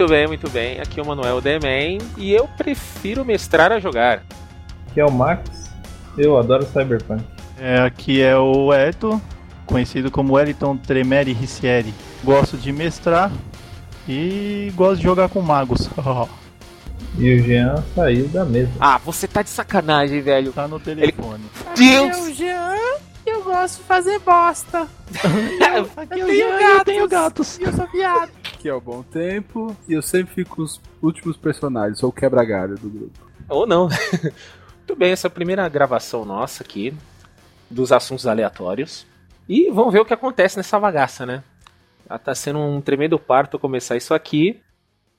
Muito bem, muito bem. Aqui é o Manuel Demen e eu prefiro mestrar a jogar. Aqui é o Max. Eu adoro Cyberpunk. É, aqui é o Eto, conhecido como Wellington Tremere Ricieri. Gosto de mestrar e gosto de jogar com magos. E o Jean saiu da mesa. Ah, você tá de sacanagem, velho. tá no telefone. Deus! Eu, Jean, eu gosto de fazer bosta. Aqui Eu eu, tenho eu, gatos. tenho gatos. E eu sou viado. Aqui é o Bom Tempo e eu sempre fico com os últimos personagens, sou o quebra-galho do grupo. Ou não. Muito bem, essa é a primeira gravação nossa aqui dos assuntos aleatórios. E vamos ver o que acontece nessa bagaça, né? Já tá sendo um tremendo parto começar isso aqui.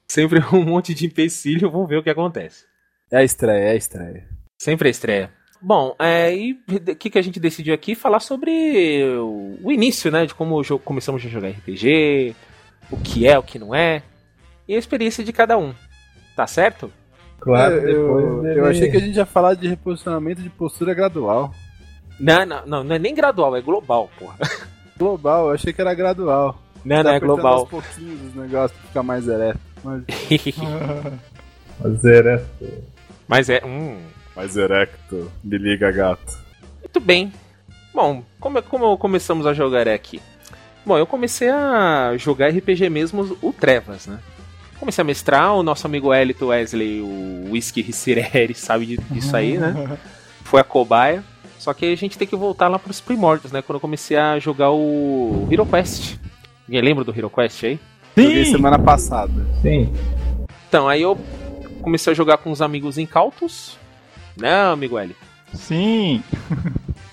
Sempre um monte de empecilho, vamos ver o que acontece. É a estreia, é a estreia. Sempre a estreia. Bom, é, e o que, que a gente decidiu aqui? Falar sobre o, início, né? De como jogo- começamos a jogar RPG, o que é, o que não é, e a experiência de cada um. Tá certo? Claro, É, depois eu, dele... eu achei que a gente ia falar de reposicionamento de postura gradual. Não, não, não, não é nem gradual, é global, porra. Global, eu achei que era gradual. Não, Tá não é global. aos pouquinhos os negócios pra ficar mais ereto. Mas... Fazer essa... Mas é. Hum, mais erecto, me liga gato. muito bem. Bom, como, como começamos a jogar aqui? Bom, eu comecei a jogar RPG mesmo, o Trevas, né? Comecei a mestrar, o nosso amigo Elito Wesley, o Whisky Ricireri, sabe de- disso aí, né? Foi a cobaia. Só que a gente tem que voltar lá pros primórdios, né? Quando eu comecei a jogar o Hero Quest. Ninguém lembra do Hero Quest aí? Joguei Sim! semana passada. Sim, Então, aí eu comecei a jogar com os amigos incautos. Né, amigo Eli? Sim!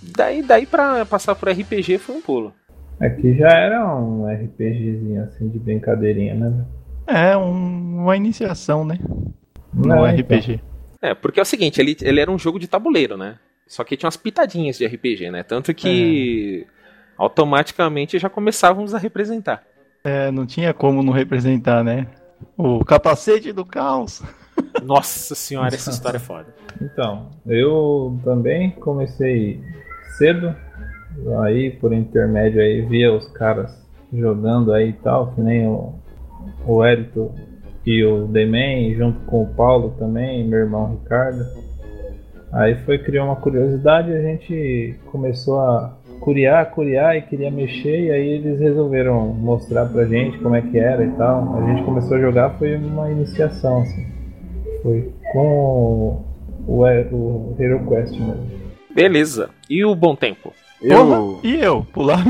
Daí, daí pra passar por RPG foi um pulo. Aqui já era um RPGzinho assim de brincadeirinha, né? É um- uma iniciação, né? No Não, RPG. É, porque é o seguinte, ele, ele era um jogo de tabuleiro, né? Só que tinha umas pitadinhas de RPG, né? Tanto que automaticamente já começávamos a representar. É, não tinha como não representar, né? O capacete do caos. Nossa senhora, essa história é foda. Então, eu também comecei cedo, aí por intermédio aí via os caras jogando aí e tal, que nem o, o Érito e o Demen, junto com o Paulo também, meu irmão Ricardo. Aí foi criar uma curiosidade, a gente começou a curiar, curiar e queria mexer, e aí eles resolveram mostrar pra gente como é que era e tal. A gente começou a jogar, foi uma iniciação, assim. Foi com o, o Hero Quest mesmo. Beleza. E o bom tempo? Eu. Porra, E eu? Pularam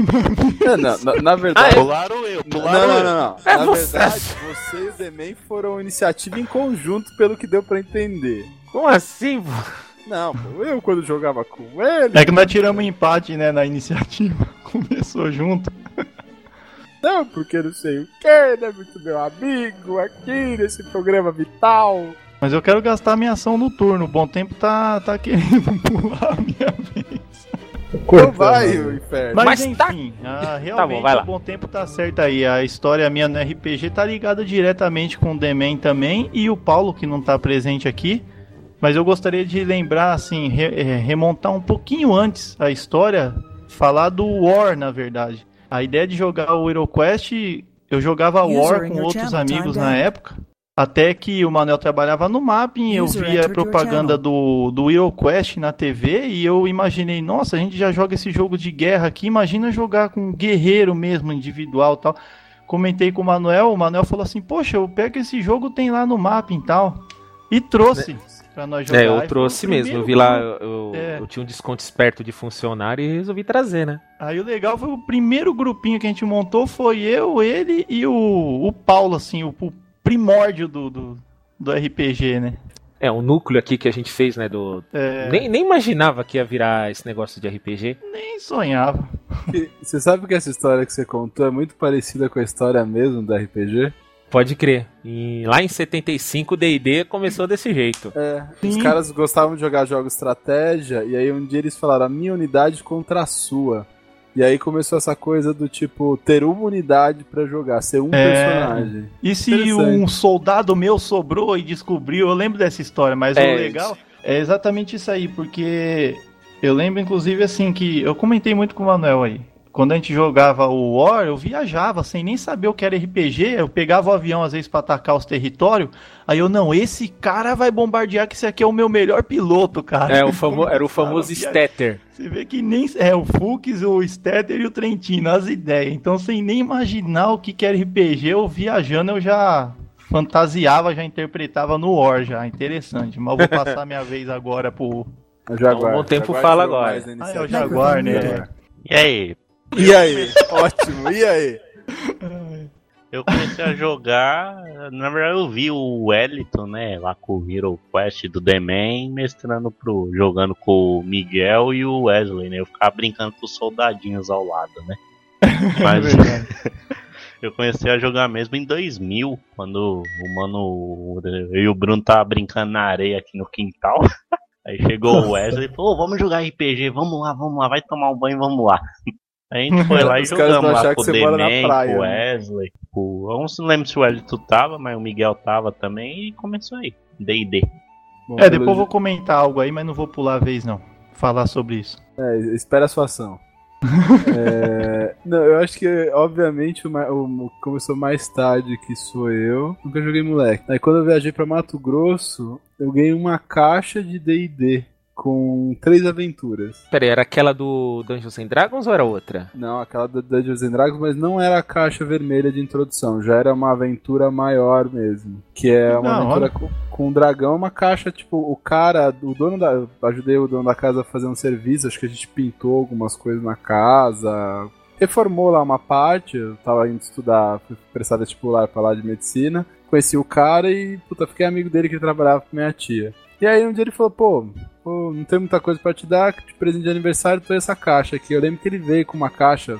Não, não, na, na verdade. Pularam eu, Não, pularam não, eu. não, não. É Na você. verdade, você e o Demen foram iniciativa em conjunto, pelo que deu pra entender. Como assim, pô? Não, pô, eu quando jogava com ele. É que nós tiramos um empate, né, na iniciativa. Começou junto. Não, porque não sei o que, né? Muito meu amigo aqui nesse programa vital. Mas eu quero gastar minha ação no turno. O bom tempo tá, tá querendo pular a minha vez. Então Cortando. vai, o inferno. Mas, Mas tá- enfim, ah, realmente bom, vai lá. o bom tempo tá certo aí. A história minha no RPG tá ligada diretamente com o Demen também e o Paulo, que não tá presente aqui. Mas eu gostaria de lembrar, assim, re- eh, remontar um pouquinho antes a história, falar do War, na verdade. A ideia de jogar o HeroQuest, eu jogava User War com outros amigos na down. época. Até que o Manuel trabalhava no mapping, eu via a propaganda do, do HeroQuest na TV e eu imaginei, nossa, a gente já joga esse jogo de guerra aqui, imagina jogar com um guerreiro mesmo, individual e tal. Comentei com o Manuel, o Manuel falou assim, poxa, eu pego esse jogo, tem lá no mapping e tal. E trouxe pra nós jogar. É, eu trouxe mesmo. Eu vi lá, eu- É. eu tinha um desconto esperto de funcionário e resolvi trazer, né? Aí o legal foi o primeiro grupinho que a gente montou, foi eu, ele e o, o Paulo, assim, o, o primórdio do, do, do RPG, né? É, o núcleo aqui que a gente fez, né? Do. É, Nem, nem imaginava que ia virar esse negócio de RPG. nem sonhava. E Você sabe que essa história que você contou é muito parecida com a história mesmo do RPG? Pode crer. E lá em 75 o D&D começou desse jeito. É, os caras gostavam de jogar jogos estratégia, e aí um dia eles falaram a minha unidade contra a sua. E aí começou essa coisa do tipo, ter uma unidade pra jogar, ser um É. personagem. E se um soldado meu sobrou e descobriu, eu lembro dessa história, mas É, o legal é exatamente isso aí, porque eu lembro inclusive assim que eu comentei muito com o Manuel aí. Quando a gente jogava o War, eu viajava sem nem saber o que era RPG. Eu pegava o avião às vezes pra atacar os territórios. Aí eu, não, esse cara vai bombardear, que esse aqui é o meu melhor piloto, cara. É, o famo era o famoso Stetter. Você vê que nem. É, o Fux, o Stetter e o Trentino, as ideias. Então, sem nem imaginar o que, que era RPG, eu viajando, eu já fantasiava, já interpretava no War já. Interessante. Mas eu vou passar minha vez agora pro. O Jaguar. Há um bom tempo Jaguar fala agora. Ah, é o. Jaguar, né? E aí, E aí? Ótimo, e aí? eu comecei a jogar. Na verdade, eu vi o Wellington, né? Lá com o Hero Quest do The Man, mestrando pro. jogando com o Miguel e o Wesley, né? Eu ficava brincando com os soldadinhos ao lado, né? Mas eu comecei a jogar mesmo em 2000, quando o mano. Eu e o Bruno tava brincando na areia aqui no quintal. Aí chegou o Wesley e falou: "Ô, vamos jogar RPG, vamos lá, vamos lá, vai tomar um banho, vamos lá. Aí a gente foi lá e Os caras vão jogamos lá que com o você mora na Demen, praia, com o né? Wesley, com... Eu não lembro se o Wellington tava, mas o Miguel tava também e começou aí. D&D. É, depois eu vou comentar algo aí, mas não vou pular a vez, não. Falar sobre isso. É, espera a sua ação. É, não, eu acho que, obviamente, o- o- começou mais tarde que sou eu. Nunca joguei moleque. Aí quando eu viajei pra Mato Grosso, eu ganhei uma caixa de D&D com três aventuras. Pera aí, era aquela do Dungeons and Dragons ou era outra? Não, aquela do Dungeons and Dragons, mas não era a caixa vermelha de introdução, já era uma aventura maior mesmo. Que é uma Da aventura hora. com, com um dragão, uma caixa, tipo, o cara, o dono da. eu Ajudei o dono da casa a fazer um serviço, acho que a gente pintou algumas coisas na casa. Reformou lá uma parte, eu tava indo estudar, fui prestar vestibular pra lá de medicina. Conheci o cara e, puta, fiquei amigo dele que trabalhava com minha tia. E aí um dia ele falou, pô, pô, não tem muita coisa pra te dar, de presente de aniversário, foi essa caixa aqui. Eu lembro que ele veio com uma caixa,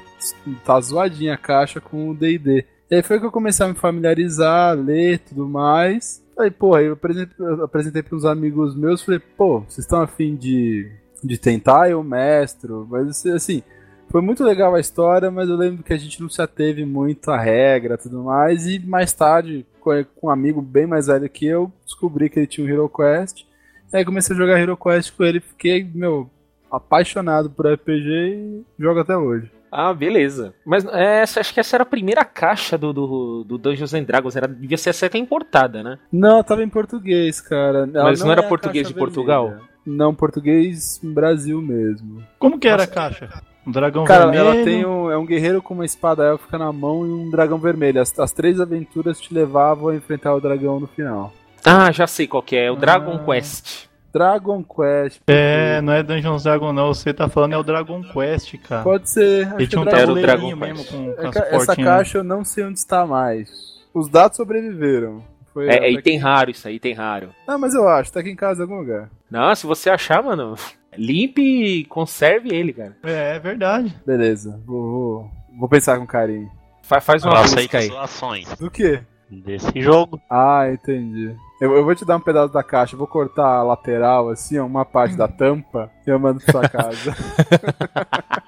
tá zoadinha a caixa com o D&D. E aí foi que eu comecei a me familiarizar, ler tudo mais. Falei, pô, eu apresentei, eu apresentei pros amigos meus, falei, pô, vocês estão afim de, de tentar? Eu mestro, mas assim, foi muito legal a história, mas eu lembro que a gente não se ateve muito à regra tudo mais, e mais tarde, com com um amigo bem mais velho que eu, descobri que ele tinha um Hero Quest, Aí comecei a jogar Hero Quest com ele, fiquei, meu, apaixonado por RPG e jogo até hoje. Ah, beleza. Mas é, essa- acho que essa era a primeira caixa do, do, do Dungeons and Dragons. Era, devia ser até importada, né? Não, tava em português, cara. Ela Mas não era é a português caixa de Portugal? vermelha. Não, português Brasil mesmo. Como que era a caixa? Um dragão Cara, vermelho. ela tem um, é um guerreiro com uma espada élfica na mão e um dragão vermelho. As, as três aventuras te levavam a enfrentar o dragão no final. Ah, já sei qual que é. É o Dragon Ah. Quest. Dragon Quest. É, não é Dungeons Dragon não, você tá falando é o Dragon Quest, cara. Pode ser. acho Ele que tinha um é Era o tabuleirinho Dragon mesmo Quest. com, com É Essa portinhas. caixa eu não sei onde está mais. Os dados sobreviveram. Foi É, é item que- raro isso aí, item raro. Não, mas eu acho, tá aqui em casa em algum lugar. Não, se você achar, mano, limpe e conserve ele, cara. É, é verdade. Beleza, vou, vou, vou pensar com carinho. Fa- faz uma busca aceito aí. ações Do que? Desse jogo. Ah, entendi. Eu, eu vou te dar um pedaço da caixa, eu vou cortar a lateral, assim, ó, uma parte da tampa, e eu mando pra sua casa.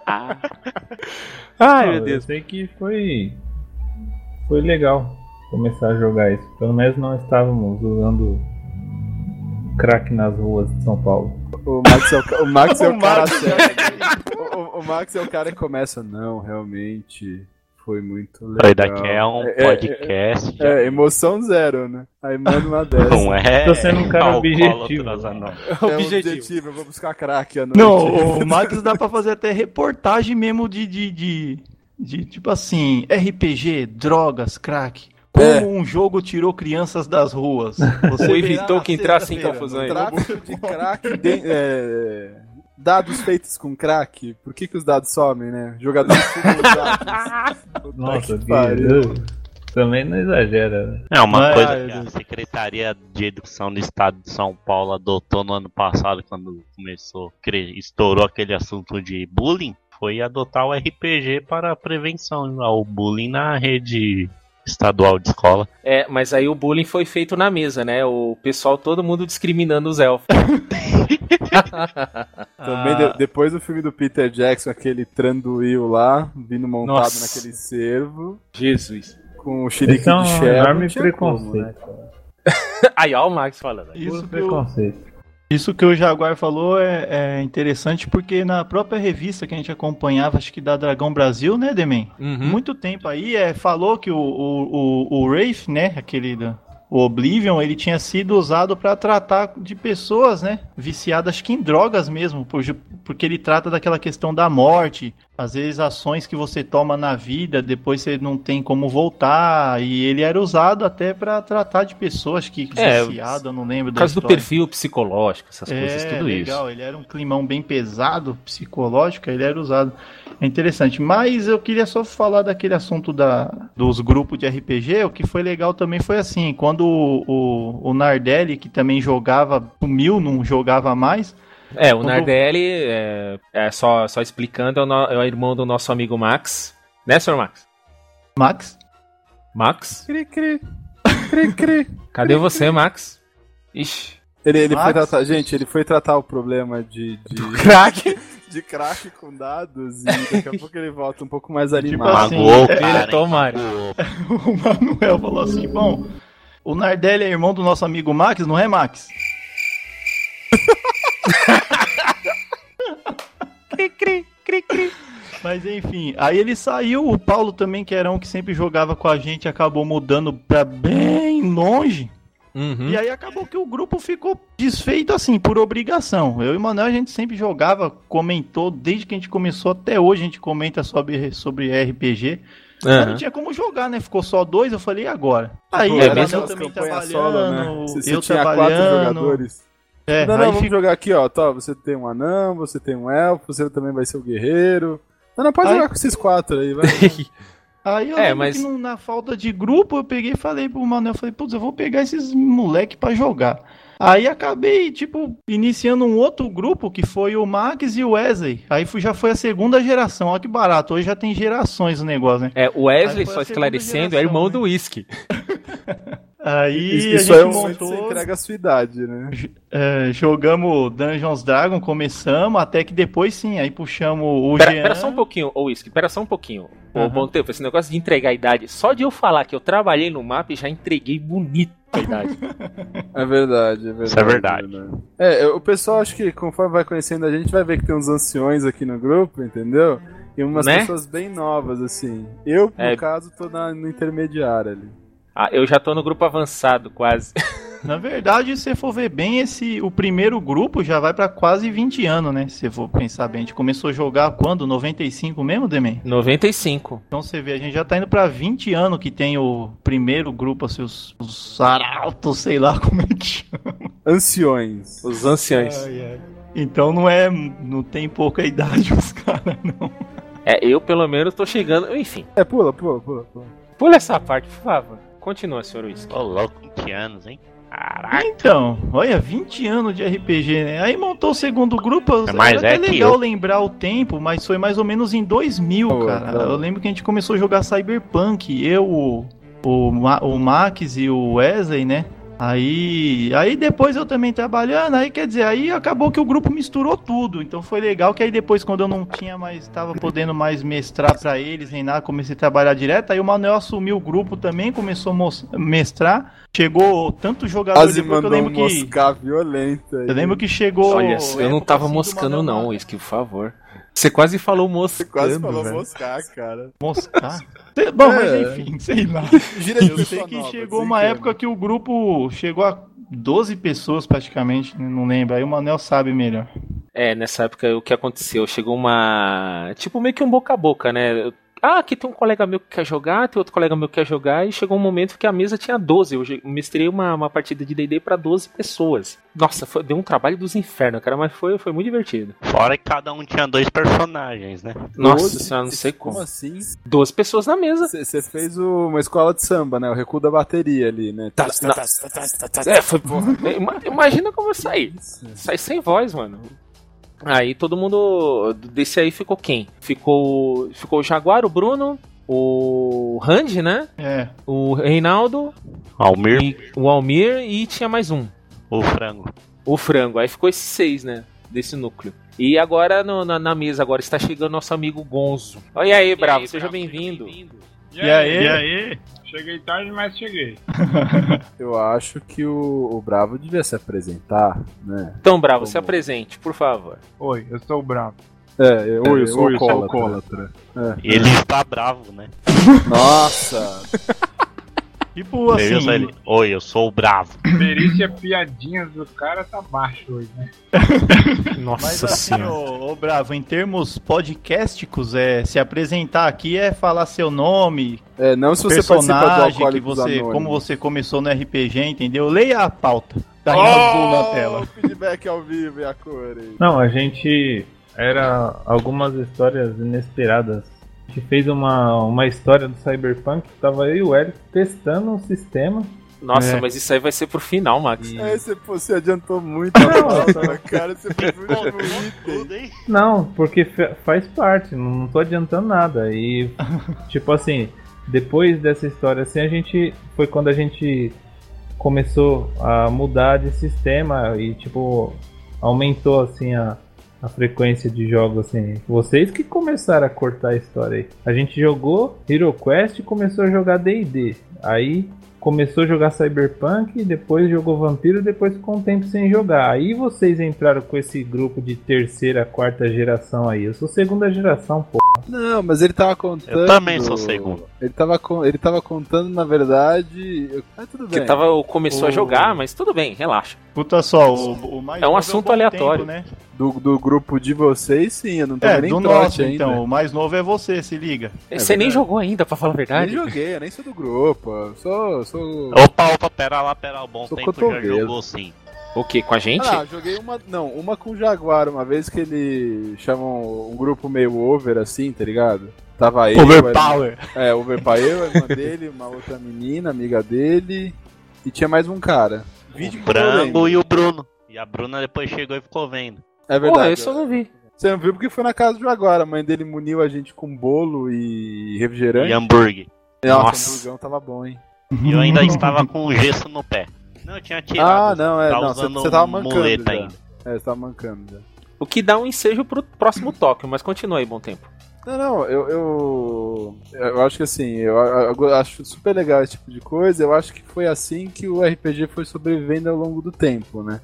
Ai, Não, meu Eu Deus. sei que foi. Foi legal começar a jogar isso. Pelo menos não estávamos usando crack nas ruas de São Paulo. o Max é o, o, Max é o O cara Max sério. O, o- o Max é o cara que começa, não, realmente foi muito legal. Foi daqui é um É, é, podcast. já É, emoção zero, né? Aí manda uma dessa. Não é. Tô sendo um cara alcoólatra, objetivo. não. É o objetivo, eu vou buscar crack à noite. Não, o Max dá pra fazer até reportagem mesmo de, de, de, de, tipo assim, RPG, drogas, crack. Como É. um jogo tirou crianças das ruas. Você evitou que entrasse em confusão aí. Tráfico de crack. de- é, dados feitos com crack. Por que, que os dados somem, né? Jogadores dados. Nossa, que pariu. também não exagera. né? É uma Mas, coisa que a. Secretaria de Educação do Estado de São Paulo adotou no ano passado, quando começou, estourou aquele assunto de bullying, foi adotar o RPG para a prevenção ao bullying na rede estadual de escola. É, mas aí o bullying foi feito na mesa, né? O pessoal, todo mundo discriminando os elfos. Também Ah, de- depois do filme do Peter Jackson, aquele Tranduil lá, vindo montado Nossa. naquele cervo, Jesus. com o xerique é um de Sherry. enorme não tinha preconceito. como, né? Aí, ó, o Max falando. isso, o, preconceito. Isso que o Jaguar falou é, é interessante porque na própria revista que a gente acompanhava, acho que da Dragão Brasil, né, Demen? Uhum. Muito tempo aí, é, falou que o, o, o, o Wraith, né, aquele da, o Oblivion, ele tinha sido usado para tratar de pessoas, né, viciadas acho que em drogas mesmo, por, porque ele trata daquela questão da morte, às vezes ações que você toma na vida, depois você não tem como voltar, e ele era usado até para tratar de pessoas que É, viciado, eu não lembro Por da causa do perfil psicológico, essas coisas, É, tudo legal, isso. ele era um climão bem pesado, psicológico, ele era usado. É interessante. Mas eu queria só falar daquele assunto da, dos grupos de RPG. O que foi legal também foi assim: quando o, o, o Nardelli, que também jogava, sumiu, não jogava mais. É, o Quando- Nardelli, é, é só, só explicando, é o, no- é o irmão do nosso amigo Max. Né, senhor Max? Max? Max? Cri, cri. Cri, cri. Cadê você, Max? Ixi. Ele, ele Max? foi tratar, gente, ele foi tratar o problema de, de, Crack! de crack com dados e daqui a pouco ele volta um pouco mais Tipo animado. assim, Magoou o é- cara, hein? tomara. O Manuel falou assim: bom, o Nardelli é irmão do nosso amigo Max, não é, Max? Mas enfim, aí ele saiu, o Paulo também, que era um que sempre jogava com a gente, acabou mudando pra bem longe. Uhum. E aí acabou que o grupo ficou desfeito assim, por obrigação. Eu e o Manuel, a gente sempre jogava, comentou, desde que a gente começou até hoje, a gente comenta sobre, sobre RPG. Mas Aham. não tinha como jogar, né? Ficou só dois, eu falei, e agora? Aí Pô, é mesmo aquelas também trabalhando, solo, né? Você, você eu tinha quatro trabalhando. jogadores. É, não, não, aí vamos fica- jogar aqui, ó. Tá, você tem um anão, você tem um elfo, você também vai ser o guerreiro. Não, não, pode Aí- jogar com esses quatro aí, vai. Aí eu É, lembro mas- que no- na falta de grupo, eu peguei e falei pro Manuel, falei, putz, eu vou pegar esses moleque pra jogar. Aí acabei, tipo, iniciando um outro grupo, que foi o Max e o Wesley. Aí fui- já foi a segunda geração, olha que barato, hoje já tem gerações o negócio, né? É, o Wesley, só esclarecendo, é geração, irmão né? do Whisky. Aí Isso, a gente aí é que montou, você entrega a sua idade, né? é, jogamos Dungeons Dragon, começamos, até que depois sim, aí puxamos o Pera, Jean. pera só um pouquinho, ô Whisky, pera só um pouquinho. Ô, Aham. bom tempo, esse negócio de entregar a idade, só de eu falar que eu trabalhei no mapa, já entreguei bonito a idade. É verdade, é verdade. Isso é verdade. É, o pessoal acho que conforme vai conhecendo a gente, vai ver que tem uns anciões aqui no grupo, entendeu? E umas Né? pessoas bem novas, assim. Eu, no É. caso, tô na- no intermediário ali. Ah, eu já tô no grupo avançado, quase. Na verdade, se você for ver bem, esse o primeiro grupo já vai pra quase 20 anos, né? Se você for pensar bem. A gente começou a jogar quando? 95 mesmo, Demen? 95. Então você vê, a gente já tá indo pra 20 anos que tem o primeiro grupo, assim, os, os arautos, sei lá como é que chama. Anciões. Os anciãos. Então não é. Não tem pouca idade os caras, não. É, eu pelo menos tô chegando. Enfim, É, pula, pula, pula, pula. pula essa parte, por favor. Continua, senhor Whisky. Ô, louco, 20 anos, hein? Caraca. Então, olha, 20 anos de RPG, né? Aí montou o segundo grupo. É mais é até legal eu. lembrar o tempo, mas foi mais ou menos em 2000, Boa, cara. boa. Eu lembro que a gente começou a jogar Cyberpunk. Eu, o, o, Ma- o Max e o Wesley, né? Aí, aí depois eu também trabalhando, aí quer dizer, aí acabou que o grupo misturou tudo. Então foi legal que aí depois, quando eu não tinha mais, tava podendo mais mestrar pra eles, nem nada, comecei a trabalhar direto. Aí o Manuel assumiu o grupo também, começou a mestrar. Chegou tanto jogador Quase depois que eu mandou um lembro que. moscar violenta aí. Eu lembro que chegou. Olha, eu não tava assim, do moscando, Manuel não, Whisky, por favor. Você quase falou Você moscando. quase falou velho. moscar, cara. Moscar? Bom, É. mas enfim, sei lá. Gira de Eu sei que nova, chegou uma que época que o grupo chegou a 12 pessoas praticamente, né, não lembro. Aí o Manel sabe melhor. É, nessa época o que aconteceu? Chegou uma. Tipo, meio que um boca a boca, né? Ah, aqui tem um colega meu que quer jogar, tem outro colega meu que quer jogar, e chegou um momento que a mesa tinha 12. Eu mestrei uma, uma partida de DD pra 12 pessoas. Nossa, foi- deu um trabalho dos infernos, cara, mas foi, foi muito divertido. Fora que cada um tinha dois personagens, né? Nossa Doze? senhora, não sei como. Como assim? 12 pessoas na mesa. Você fez o- uma escola de samba, né? O recuo da bateria ali, né? Tá, na- É, foi Imagina como eu saí. Saí sem voz, mano. Aí todo mundo. Desse aí ficou quem? Ficou. Ficou o Jaguar, o Bruno, o Randy, né? É. O Reinaldo, Almir, e o Almir e tinha mais um. o frango. O frango. Aí ficou esses seis, né? Desse núcleo. E agora no- na, na mesa agora está chegando nosso amigo Gonzo. Olha aí, Bravo, seja bem-vindo. E E aí? E aí? Cheguei tarde, mas cheguei. Eu acho que o, o Bravo devia se apresentar, né? Então, Bravo, se Como? apresente, por favor. Oi, eu sou o Bravo. É, eu, Oi, eu sou oi, eu sou alcoólatra. Ele está bravo, né? Nossa! Tipo assim. só ele? Oi, eu sou o bravo. Perícia piadinhas do cara tá baixo hoje, né? Nossa Mas assim, ô, ô, Bravo, em termos podcasticos, é, se apresentar aqui é falar seu nome, É, não se você participa que você, como você começou no RPG, entendeu? Leia a pauta. Tá em Oh, azul na tela. feedback ao vivo e a cor aí. Não, a gente era algumas histórias inesperadas. A gente fez uma, uma história do Cyberpunk, tava eu e o Eric testando um sistema. Nossa, É. mas isso aí vai ser pro final, Max. É, você, pô, você adiantou muito a cara. Você foi muito item. Tudo, hein? Não, porque fa- faz parte, não, não tô adiantando nada. E, tipo assim, depois dessa história assim, a gente. Foi quando a gente começou a mudar de sistema e, tipo, aumentou assim a, a frequência de jogos assim. Vocês que começaram a cortar a história aí. A gente jogou Hero Quest e começou a jogar DD. Aí começou a jogar Cyberpunk, depois jogou Vampiro, depois ficou um tempo sem jogar. Aí vocês entraram com esse grupo de terceira, quarta geração aí. Eu sou segunda geração, pô. Não, mas ele tava contando. Eu também sou segundo. Ele tava, con- ele tava contando, na verdade. Ah, tudo bem. Que tava, começou a O- jogar, mas tudo bem, relaxa. Puta só, o, o mais É um novo assunto bom aleatório. tempo, né? Do, do grupo de vocês, sim, eu não tô É, nem do nosso, ainda. então. O mais novo é você, se liga. Você nem jogou ainda, pra falar a Nem verdade. joguei, eu nem sou do grupo. Sou. sou... Opa, opa, pera lá, pera lá. Bom Sou tempo já cotovelo. jogou sim. O que? Com a gente? Ah, joguei uma. Não, uma com o Jaguar, uma vez que ele chamam um grupo meio over assim, tá ligado? Tava eu. Overpower. É, overpower, eu, a irmã dele, uma outra menina, amiga dele. E tinha mais um cara. Vídeo o lembro. e o Bruno. E a Bruna depois chegou e ficou vendo. É Porra, verdade. isso eu não vi. Você não viu porque foi na casa do Jaguar. A mãe dele muniu a gente com bolo e refrigerante. E hambúrguer. Nossa, Nossa. o hamburgão tava bom, hein? E eu ainda estava com o gesso no pé. Não, eu tinha tirado. Ah, não, é. Tá Não, você tava mancando. Já. ainda. É, você tava mancando já. O que dá um ensejo pro próximo Tóquio, mas continua aí, bom tempo. Não, não, eu, eu. Eu acho que assim, eu, eu acho super legal esse tipo de coisa. Eu acho que foi assim que o RPG foi sobrevivendo ao longo do tempo, né?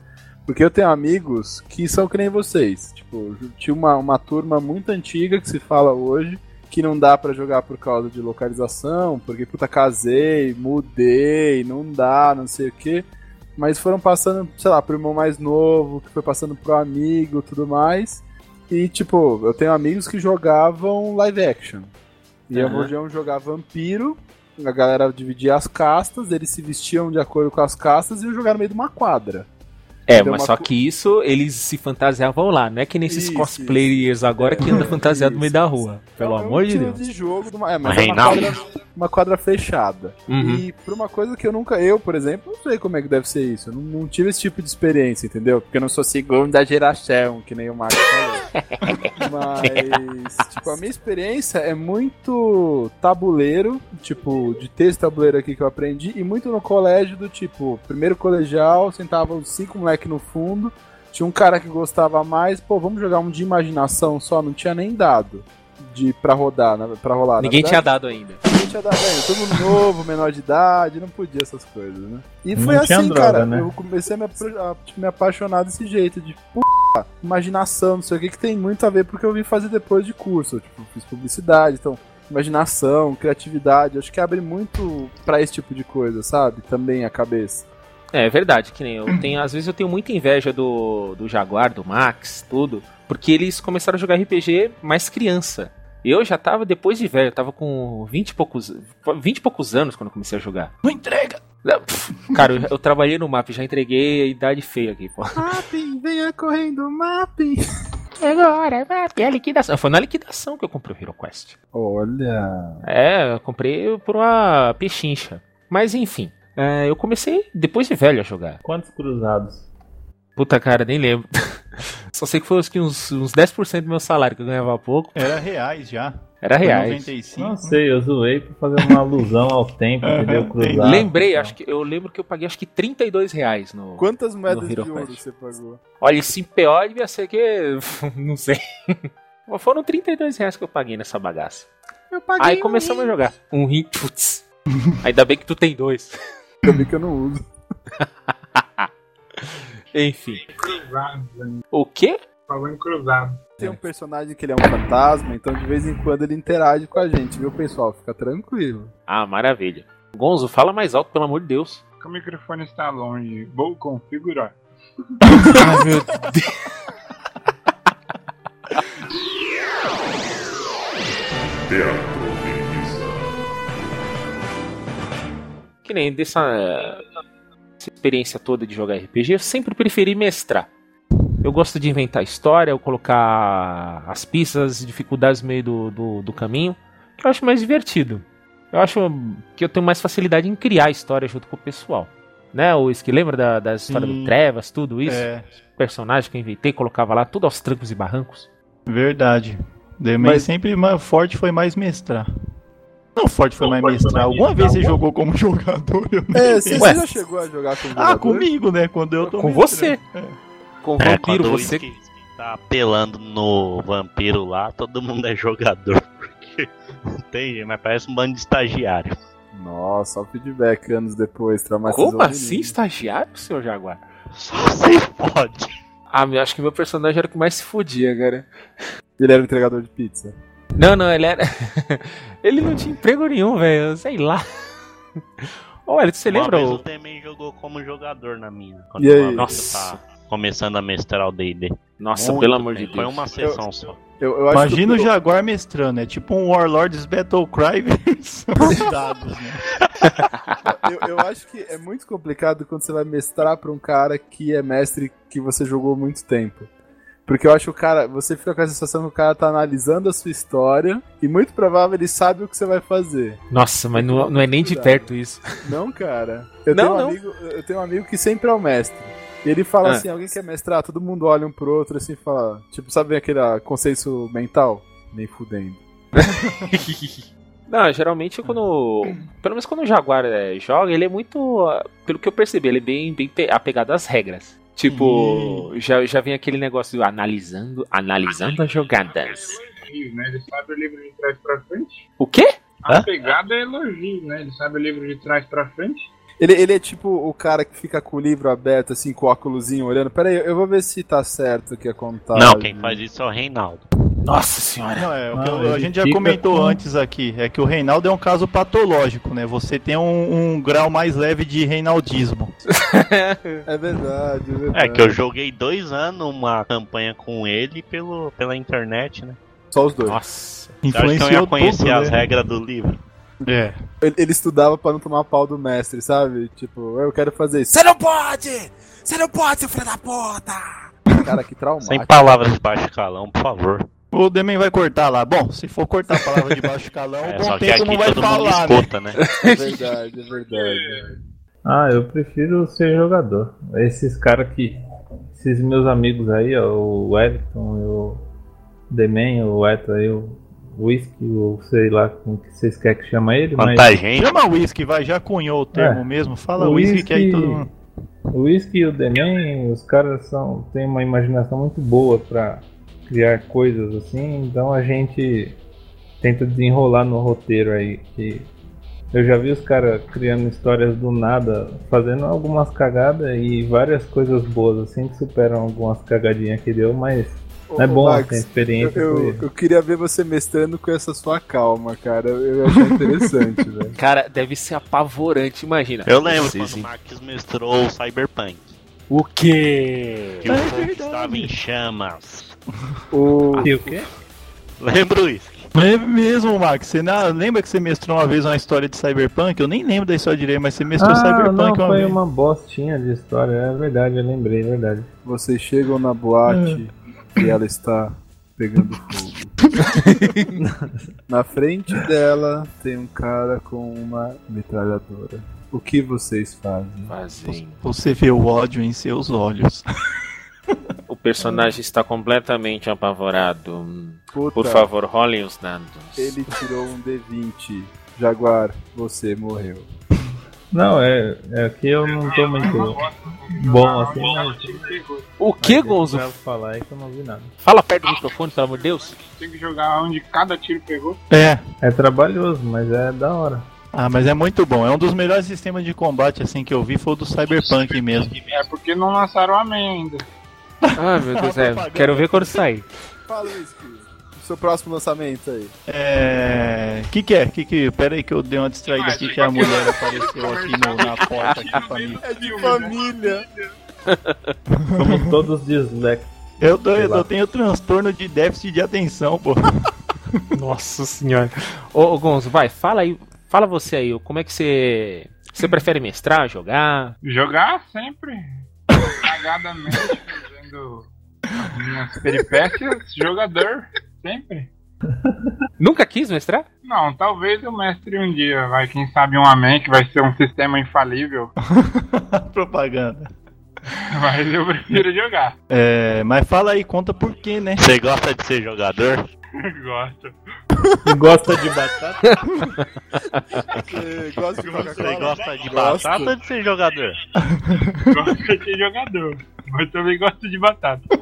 Porque eu tenho amigos que são que nem vocês. Tipo, tinha uma, uma turma muito antiga que se fala hoje que não dá pra jogar por causa de localização, porque puta, casei, mudei, não dá, não sei o que. Mas foram passando, sei lá, pro irmão mais novo, que foi passando pro amigo tudo mais. E, tipo, eu tenho amigos que jogavam live action. E Aham. eu vou jogar vampiro, a galera dividia as castas, eles se vestiam de acordo com as castas e eu jogar no meio de uma quadra. É, Deu mas uma só que isso, eles se fantasiavam lá, não é que nesses Isso, cosplayers agora que anda fantasiado no meio da rua. Pelo É um amor de Deus. de jogo, de uma, é, mas é uma quadra, uma quadra fechada. Uhum. E por uma coisa que eu nunca, eu, por exemplo, não sei como é que deve ser isso. Eu não, não tive esse tipo de experiência, entendeu? Porque eu não sou segunda geração, que nem o Marcos falou. Mas, tipo, a minha experiência é muito tabuleiro, tipo, de ter esse tabuleiro aqui que eu aprendi, e muito no colégio do tipo, primeiro colegial, sentavam os cinco moleques no fundo, tinha um cara que gostava mais, pô, vamos jogar um de imaginação só, não tinha nem dado de pra rodar, na- pra rolar. Ninguém tinha dado ainda. Ninguém tinha dado ainda. Todo mundo novo, menor de idade, não podia essas coisas, né? E Não foi assim, droga, cara. né? Eu comecei a me, a, tipo, me apaixonar desse jeito, de puta, imaginação, não sei o que, que tem muito a ver porque eu vim fazer depois de curso. Eu, tipo, fiz publicidade, então, imaginação, criatividade, acho que abre muito pra esse tipo de coisa, sabe? Também a cabeça. É, é verdade, que nem eu tenho, às vezes eu tenho muita inveja do, do Jaguar, do Max, tudo, porque eles começaram a jogar RPG mais criança. Eu já tava depois de velho, eu tava com 20 e poucos, 20 e poucos anos quando eu comecei a jogar. Não entrega! Cara, eu, eu trabalhei no MAP, já entreguei a idade feia aqui, pô. Mapping, venha correndo, mapping. Agora, MAP, é a liquidação. Foi na liquidação que eu comprei o Hero Quest. Olha. É, eu comprei por uma pechincha. Mas enfim, é, eu comecei depois de velho a jogar. Quantos cruzados? Puta cara, nem lembro. Só sei que foi uns, que uns, uns 10% do meu salário que eu ganhava há pouco. Era reais já. Era Foi reais. 95. Não sei, eu zoei pra fazer uma alusão ao tempo, entendeu? Cruzado. Lembrei, acho que eu lembro que eu paguei acho que 32 reais no. Quantas moedas No de ouro Quest. você pagou? Olha, esse PO devia ser que. não sei. Mas Foram 32 reais que eu paguei nessa bagaça. Eu paguei Aí um começamos a rim. jogar. Um rim, putz. Ainda bem que tu tem dois. Também que eu não uso. Enfim. Cruzado? O quê? falou em cruzado. Tem um personagem que ele é um fantasma, então de vez em quando ele interage com a gente, viu, pessoal? Fica tranquilo. Ah, maravilha. Gonzo, fala mais alto, pelo amor de Deus. O microfone está longe. Vou configurar. Ai, meu Deus. Que nem dessa essa experiência toda de jogar RPG, eu sempre preferi mestrar. Eu gosto de inventar história, eu colocar as pistas, as dificuldades no meio do, do, do caminho, que eu acho mais divertido. Eu acho que eu tenho mais facilidade em criar história junto com o pessoal. Né, o que lembra da, da história Sim. do Trevas, tudo isso? É, Personagem que eu inventei, colocava lá tudo aos trancos e barrancos. verdade. Mas- sempre mais forte foi mais mestrar. Não, forte foi mais mais Alguma vez você jogou como jogador? Eu É, você, já chegou a jogar com Ah, jogador? comigo, né? Quando eu tô Com você. Com o É, vampiro, o você. Whisky tá apelando no vampiro lá, todo mundo é jogador. Porque não tem mas parece um bando de estagiário. Nossa, o feedback anos depois, traumatizou Como assim, estagiário, seu Jaguar? Só se pode. Ah, meu, acho que meu personagem era o que mais se fudia, cara. Ele era entregador de pizza. Não, não, ele era. ele não tinha emprego nenhum, velho. Sei lá. Olha, você Uma lembra? vez o- também jogou como jogador na minha. Quando E aí? vez Nossa. Tá começando a mestrar o D&D. Nossa, Muito pelo amor de. Deus. Foi uma sessão só. Eu, eu Imagina o Jaguar mestrando, é tipo um Warlords Battle Cry versão dados, né? eu, eu acho que é muito complicado quando você vai mestrar pra um cara que é mestre que você jogou há muito tempo. Porque eu acho que o cara, você fica com a sensação que o cara tá analisando a sua história e muito provável ele sabe o que você vai fazer. Nossa, mas não, não é nem de perto isso. Não, cara. Eu, Não, tenho, um não. Amigo, eu tenho um amigo que sempre é o mestre. E ele fala Ah. assim, alguém quer mestrar, todo mundo olha um pro outro assim e fala, tipo, sabe aquele ah, consenso mental? Nem fudendo. Não, geralmente quando. Pelo menos quando o Jaguar é, joga, ele é muito. ah, Pelo que eu percebi, ele é bem, bem pe- apegado às regras. Tipo, já, já vem aquele negócio analisando, analisando as jogadas. Elogio, né? Ele sabe o livro de trás pra frente. O quê? A Hã? pegada é elogio, né? Ele sabe o livro de trás pra frente. Ele, ele é tipo o cara que fica com o livro aberto, assim, com o óculosinho olhando. Pera aí, eu vou ver se tá certo o que é contado. Não, quem faz isso é o Reinaldo. Nossa senhora. Não, é, Não, a gente já comentou com- antes aqui, é que o Reinaldo é um caso patológico, né? Você tem um, um grau mais leve de reinaldismo. É verdade, é verdade. É que eu joguei dois anos uma campanha com ele pelo, pela internet, né? Só os dois. Nossa. Acha que eu ia Influenciou conhecer tudo, as né? regras do livro? É. Ele, ele estudava pra não tomar pau do mestre, sabe? Tipo, eu quero fazer isso. Você não pode! Você não pode, seu filho da puta! Cara, que traumático. Sem palavras de baixo calão, por favor. O Demen vai cortar lá. Bom, se for cortar a palavra de baixo calão, É, o aqui não vai falar, né? escuta, né? É verdade, é verdade. Ah, eu prefiro ser jogador. Esses caras que. Esses meus amigos aí, ó, o Wellington, o Demen, o Eto aí, o Whisky, o sei lá como que vocês querem que chama ele, mas Quanta gente. Chama whisky, vai, já cunhou o termo É. mesmo. Fala O whisky que aí todo mundo. o Whisky e o Demen, os caras são, têm uma imaginação muito boa pra criar coisas assim, então a gente tenta desenrolar no roteiro aí. Que eu já vi os caras criando histórias do nada, fazendo algumas cagadas e várias coisas boas, assim, que superam algumas cagadinhas que deu, mas Ô, é bom Max, ter experiência eu, eu, eu queria ver você mestrando com essa sua calma, cara. Eu achar interessante, velho. Cara, deve ser apavorante, imagina. Eu lembro Vocês- quando o Marcos mestrou o Cyberpunk. O quê? Que o fogo estava em chamas. O, E o quê? Lembro isso. É mesmo, Max. Você na- lembra que você mestrou uma vez uma história de Cyberpunk? Eu nem lembro da história direito, mas você mestrou Ah, Cyberpunk não, uma foi vez. uma bostinha de história, é verdade, eu lembrei, é verdade. vocês chegam na boate e ela está pegando fogo. na frente dela tem um cara com uma metralhadora. O que vocês fazem? Fazem. Você vê o ódio em seus olhos. O personagem está completamente apavorado. Puta, Por favor, rolem os dados. ele tirou um D20. Jaguar, você morreu. Não, é, é que eu não tô muito bom assim, mas. O que, Gonzo? falar aí que eu não vi nada. Fala perto do microfone, pelo amor de Deus. Tem que jogar onde cada tiro pegou. É. É trabalhoso, mas é da hora. Ah, mas é muito bom. É um dos melhores sistemas de combate assim que eu vi foi o do Cyberpunk mesmo. É porque não lançaram a ainda. Ah, meu Deus, é. Quero ver quando sair. Fala isso, filho. O seu próximo lançamento aí. É. Que que é? Que que. Pera aí que eu dei uma distraída aqui que a mulher apareceu aqui no- na porta aqui pra mim. É de família. Somos todos disléxicos. Eu, tô, eu tenho transtorno de déficit de atenção, pô. Nossa senhora. Ô, ô Gonzo, vai, fala aí. Fala você aí, como é que você. Você prefere mestrar, jogar? Jogar sempre. Cagadamente, as minhas peripécias. Jogador, sempre. Nunca quis mestrar? Não, talvez eu mestre um dia, vai. Quem sabe um amém que vai ser um sistema infalível. Propaganda. Mas eu prefiro jogar. É, mas fala aí, conta por quê, né? Você gosta de ser jogador? Gosto. Gosta de batata? Você gosta de Você gosta de batata ou de ser jogador? Gosto de ser jogador. Mas também gosto de batata.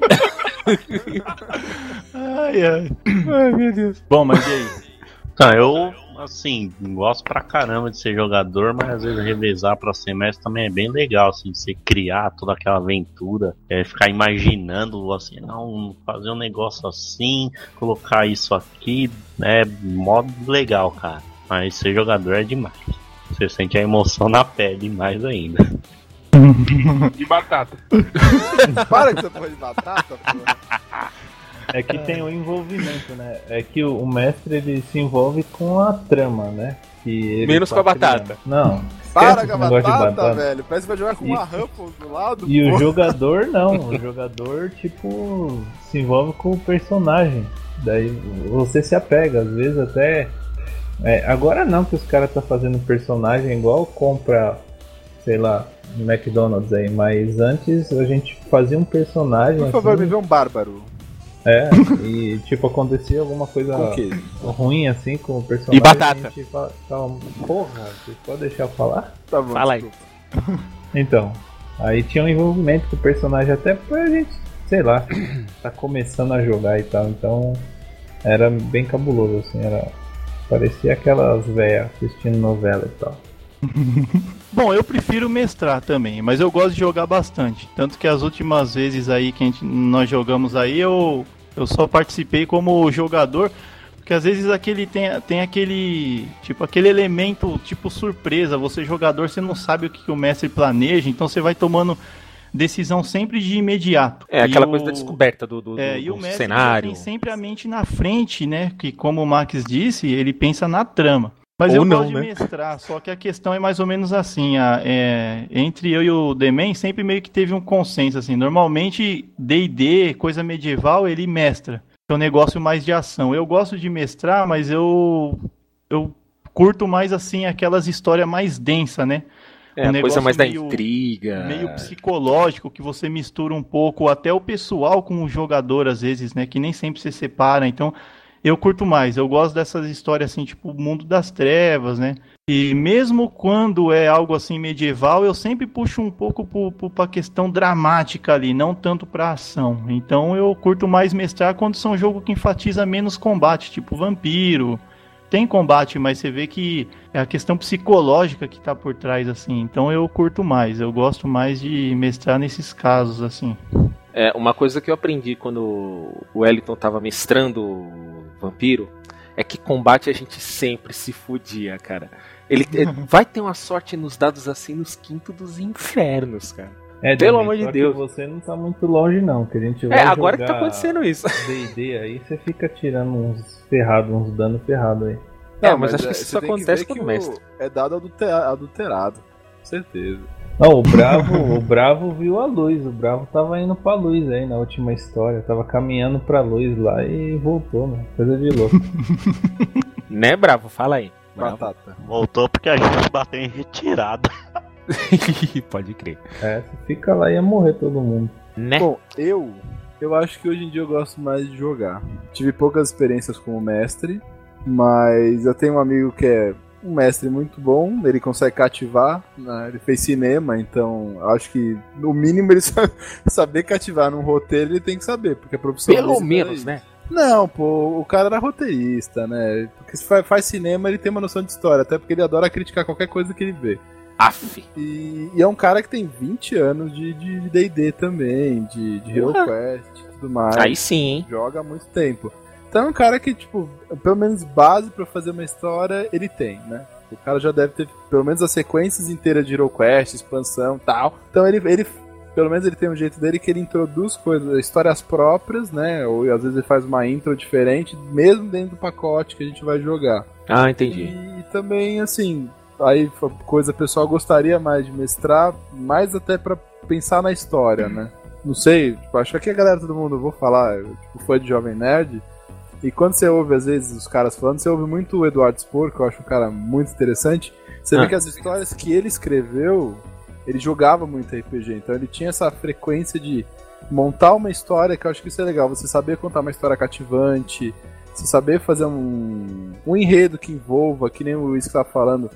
Ai, ai. Ai, meu Deus. Bom, mas e aí? Então, eu, assim, gosto pra caramba de ser jogador, mas às vezes revezar pra semestre também é bem legal, assim, você criar toda aquela aventura, é, ficar imaginando, assim, não, fazer um negócio assim, colocar isso aqui, né, modo legal, cara. Mas ser jogador é demais. Você sente a emoção na pele mais ainda. De batata. Para com essa porra de batata, porra. É que tem o envolvimento, né? É que o, o mestre ele se envolve com a trama, né? Que ele Menos com a batata. Não. Para com a de batata, velho. Parece que vai jogar com uma Ruffles do lado. E o porra. jogador não, o jogador tipo se envolve com o personagem. Daí você se apega, às vezes até. é, agora não que os caras tá fazendo personagem igual compra, sei lá, no McDonald's aí, mas antes a gente fazia um personagem. Por favor, assim, me vê um bárbaro. É, e tipo, acontecia alguma coisa ruim assim com o personagem. E batata. A gente fala, fala, porra, vocês podem deixar eu falar? Tá bom, Fala aí. Então, aí tinha um envolvimento com o personagem até pra gente, sei lá, tá começando a jogar e tal, então era bem cabuloso, assim, era. Parecia aquelas velhas assistindo novela e tal. Bom, eu prefiro mestrar também, mas eu gosto de jogar bastante. Tanto que as últimas vezes aí que a gente- nós jogamos aí, eu, eu só participei como jogador. Porque às vezes aquele tem, tem aquele. Tipo, aquele elemento tipo surpresa. Você, jogador, você não sabe o que, que o mestre planeja, então você vai tomando decisão sempre de imediato. É E aquela o- coisa da descoberta do, do, é, do- e o do mestre cenário. tem sempre a mente na frente, né? Que como o Max disse, ele pensa na trama. Mas Ou eu não, gosto de né? mestrar, só que a questão é mais ou menos assim, a- é, entre eu e o Demen sempre meio que teve um consenso, assim, normalmente D&D, coisa medieval, ele mestra, é um negócio mais de ação. Eu gosto de mestrar, mas eu, eu curto mais, assim, aquelas histórias mais densas, né? É, um coisa mais da meio- intriga. meio psicológico, que você mistura um pouco até o pessoal com o jogador, às vezes, né? Que nem sempre se separa. Então, eu curto mais. Eu gosto dessas histórias assim, tipo o mundo das trevas, né? E mesmo quando é algo assim medieval, eu sempre puxo um pouco pro, pra questão dramática ali, não tanto pra ação. Então eu curto mais mestrar quando são jogos que enfatiza menos combate, tipo vampiro. Tem combate, mas você vê que é a questão psicológica que tá por trás, assim. Então eu curto mais, eu gosto mais de mestrar nesses casos, assim. É, uma coisa que eu aprendi quando o Wellington tava mestrando Vampiro é que combate a gente sempre se fudia, cara. Ele ele vai ter uma sorte nos dados assim nos quintos dos infernos, cara. É, Pelo amor de que Deus. você não tá muito longe não, que a gente vai É, agora que tá acontecendo isso. D&D aí, você fica tirando uns ferrados, uns dano ferrado aí. É, mas acho que é, isso você tem acontece que mestre. o- É dado adulter- adulterado. Com certeza. Não, o Bravo, o Bravo viu a luz, o Bravo tava indo pra luz aí na última história, tava caminhando pra luz lá e voltou, né? Coisa de louco. Né, Bravo? Fala aí. Bravo. Batata. Voltou porque a gente bateu em retirada. Pode crer. É, se fica lá ia morrer todo mundo. Né? Bom, eu Eu acho que hoje em dia eu gosto mais de jogar. Tive poucas experiências como mestre, mas eu tenho um amigo que é um mestre muito bom, ele consegue cativar, né? ele fez cinema, então acho que no mínimo ele sabe, saber cativar num roteiro ele tem que saber, porque a profissão Pelo dele menos, é né? Não, pô, o cara era roteirista, né? Porque se faz, cinema, ele tem uma noção de história, até porque ele adora criticar qualquer coisa que ele vê. Aff. E, e é um cara que tem 20 anos de D&D também, de, de Hero Porra. Quest e tudo mais. Aí sim? Joga há muito tempo. Então é um cara que, tipo, pelo menos base pra fazer uma história, ele tem, né? O cara já deve ter pelo menos as sequências inteiras de Hero Quest, expansão e tal. Então ele, ele, pelo menos ele tem um jeito dele que ele introduz coisas, histórias próprias, né? Ou às vezes ele faz uma intro diferente, mesmo dentro do pacote que a gente vai jogar. Ah, entendi. E também, assim, aí coisa pessoal gostaria mais de mestrar, mais até pra pensar na história, né? Não sei, tipo, acho que a galera, todo mundo, vou falar, tipo, foi de Jovem Nerd, e quando você ouve, às vezes, os caras falando, você ouve muito o Eduardo Spor, que eu acho um cara muito interessante, você Ah. vê que as histórias que ele escreveu, ele jogava muito RPG, então ele tinha essa frequência de montar uma história, que eu acho que isso é legal, você saber contar uma história cativante, você saber fazer um, um enredo que envolva, que nem o Luiz que tá falando,